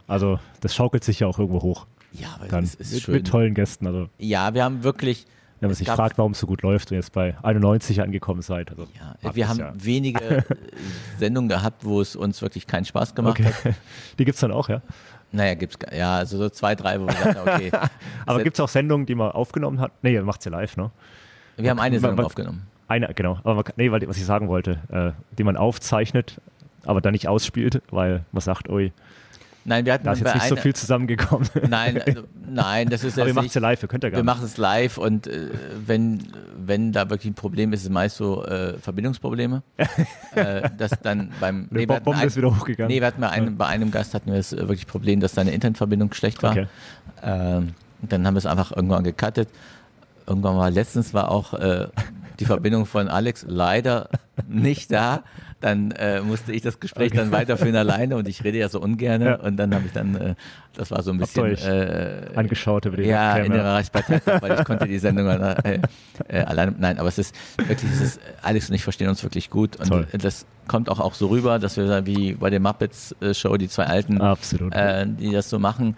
Speaker 1: also das schaukelt sich ja auch irgendwo hoch.
Speaker 2: Ja, aber
Speaker 1: Dann
Speaker 2: es ist
Speaker 1: mit,
Speaker 2: schön.
Speaker 1: mit tollen Gästen. Also.
Speaker 2: Ja, wir haben wirklich.
Speaker 1: Wenn man sich fragt, warum es so gut läuft und jetzt bei 91 angekommen seid. Also
Speaker 2: ja, wir haben ja. wenige äh, Sendungen gehabt, wo es uns wirklich keinen Spaß gemacht okay. hat.
Speaker 1: Die gibt es dann auch, ja?
Speaker 2: Naja, gibt's ja, also so zwei, drei, wo wir sagen, okay.
Speaker 1: Aber gibt es auch Sendungen, die man aufgenommen hat? Nee, ihr macht ja live, ne?
Speaker 2: Wir haben eine Sendung aufgenommen.
Speaker 1: Eine, genau. Aber man, nee, weil, was ich sagen wollte, äh, die man aufzeichnet, aber dann nicht ausspielt, weil man sagt, ui,
Speaker 2: Nein, wir hatten
Speaker 1: da ist jetzt nicht so viel zusammengekommen.
Speaker 2: Nein, also, nein, das ist
Speaker 1: Aber ihr macht es ja live, ihr könnt ja
Speaker 2: gar Wir machen es live und äh, wenn, wenn da wirklich ein Problem ist, ist es meist so äh, Verbindungsprobleme. äh, dass dann beim
Speaker 1: nee, Bombe ein, ist wieder hochgegangen.
Speaker 2: Nee, wir hatten bei einem, bei einem Gast hatten wir das wirklich Problem, dass seine Internetverbindung schlecht war. Okay. Ähm, dann haben wir es einfach irgendwann gecuttet. Irgendwann mal letztens war auch äh, die Verbindung von Alex leider nicht da. Dann äh, musste ich das Gespräch okay. dann weiterführen alleine und ich rede ja so ungern. Ja. Und dann habe ich dann, äh, das war so ein bisschen
Speaker 1: äh, angeschaut über die
Speaker 2: Ja, in der Reichbarkeit, weil ich konnte die Sendung äh, äh, alleine. Nein, aber es ist wirklich, es ist, Alex und ich verstehen uns wirklich gut. Und Toll. das kommt auch, auch so rüber, dass wir wie bei der Muppets äh, Show, die zwei Alten, äh, die das so machen.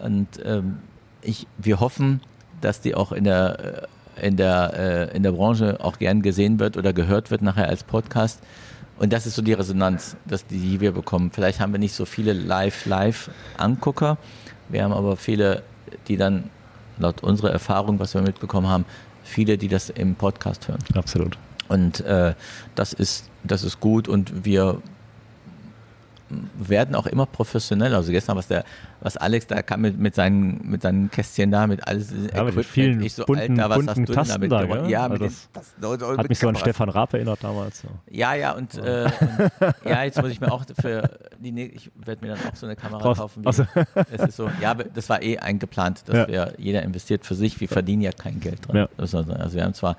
Speaker 2: Und ähm, ich, wir hoffen, dass die auch in der äh, in der, äh, in der Branche auch gern gesehen wird oder gehört wird nachher als Podcast. Und das ist so die Resonanz, dass die, die wir bekommen. Vielleicht haben wir nicht so viele Live-Live-Angucker. Wir haben aber viele, die dann laut unserer Erfahrung, was wir mitbekommen haben, viele, die das im Podcast hören.
Speaker 1: Absolut.
Speaker 2: Und äh, das ist das ist gut und wir werden auch immer professioneller. Also gestern, was der, was Alex da kam mit, mit seinen, mit seinen Kästchen da, mit alles
Speaker 1: ja, mit vielen ich so, bunten, Alter, was bunten hast du Tasten damit da, Ja, mit also den Tasten. Und, und hat mich so an Stefan Raab erinnert damals. So.
Speaker 2: Ja, ja, und, ja. Äh, und, ja, jetzt muss ich mir auch für die, ich werde mir dann auch so eine Kamera Raus. kaufen. Wie, also. Es ist so, ja, das war eh eingeplant, dass ja. wir, jeder investiert für sich, wir verdienen ja kein Geld dran. Ja. Also wir haben zwar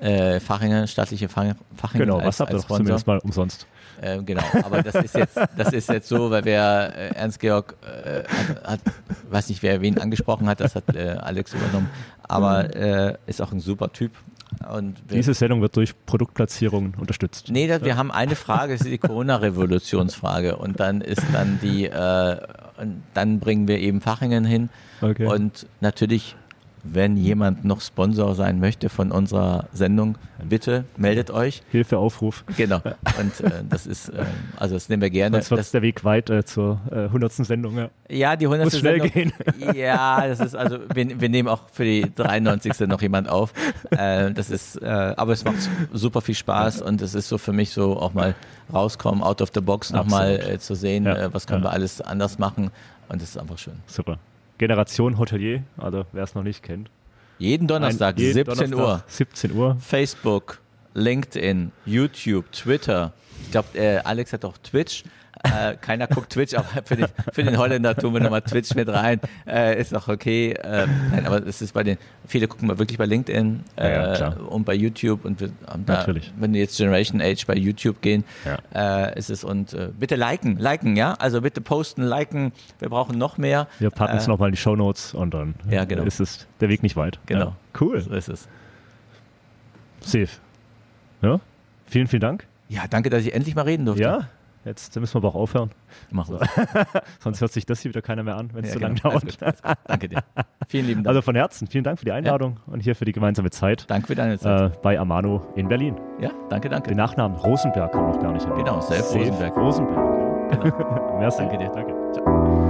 Speaker 2: äh, Fachingen, staatliche Fachingen
Speaker 1: Genau, als, was habt ihr doch zumindest mal umsonst.
Speaker 2: Äh, genau, aber das ist jetzt, das ist jetzt so, weil wer äh, Ernst Georg äh, hat, hat, weiß nicht, wer wen angesprochen hat, das hat äh, Alex übernommen, aber mhm. äh, ist auch ein super Typ. Und
Speaker 1: Diese Sendung wird durch Produktplatzierungen unterstützt.
Speaker 2: Nee, das, wir haben eine Frage, das ist die Corona-Revolutionsfrage und dann ist dann die, äh, und dann bringen wir eben Fachingen hin okay. und natürlich wenn jemand noch Sponsor sein möchte von unserer Sendung, bitte meldet euch.
Speaker 1: Hilfeaufruf.
Speaker 2: Genau. Und äh, das ist, äh, also das nehmen wir gerne.
Speaker 1: Sonst wird der Weg weit äh, zur äh, 100. Sendung. Ja,
Speaker 2: ja die 100.
Speaker 1: Muss schnell
Speaker 2: Sendung.
Speaker 1: gehen.
Speaker 2: Ja, das ist also, wir, wir nehmen auch für die 93. noch jemand auf. Äh, das ist, äh, aber es macht super viel Spaß und es ist so für mich so auch mal rauskommen, out of the box nochmal zu sehen, ja. was können ja. wir alles anders machen. Und das ist einfach schön.
Speaker 1: Super. Generation Hotelier, also wer es noch nicht kennt.
Speaker 2: Jeden Donnerstag, Ein, jeden 17 Donnerstag, Uhr.
Speaker 1: 17 Uhr.
Speaker 2: Facebook, LinkedIn, YouTube, Twitter. Ich glaube, äh, Alex hat auch Twitch. Äh, keiner guckt Twitch, aber für den, für den Holländer tun wir nochmal Twitch mit rein. Äh, ist auch okay. Äh, nein, aber es ist bei den, viele gucken mal wirklich bei LinkedIn ja, ja, äh, und bei YouTube und wir haben da, Natürlich. wenn wir jetzt Generation Age bei YouTube gehen, ja. äh, ist es und äh, bitte liken, liken, ja? Also bitte posten, liken. Wir brauchen noch mehr.
Speaker 1: Wir packen es nochmal in die Show Notes und dann
Speaker 2: ja, genau.
Speaker 1: ist es der Weg nicht weit.
Speaker 2: Genau.
Speaker 1: Cool.
Speaker 2: So ist es.
Speaker 1: Safe. Ja, vielen, vielen Dank.
Speaker 2: Ja, danke, dass ich endlich mal reden durfte.
Speaker 1: Ja, jetzt müssen wir aber auch aufhören.
Speaker 2: Machen
Speaker 1: so. Sonst hört sich das hier wieder keiner mehr an, wenn es ja, zu genau. lange dauert.
Speaker 2: Alles gut, alles gut. Danke dir. Vielen lieben Dank.
Speaker 1: Also von Herzen, vielen Dank für die Einladung ja. und hier für die gemeinsame Zeit.
Speaker 2: Danke für deine Zeit.
Speaker 1: Äh, bei Amano in Berlin.
Speaker 2: Ja, danke, danke.
Speaker 1: Den Nachnamen Rosenberg haben wir noch gar nicht
Speaker 2: erwähnt. Genau, Self Rosenberg.
Speaker 1: Rosenberg. Genau. Merci.
Speaker 2: Danke dir. Danke. Ciao.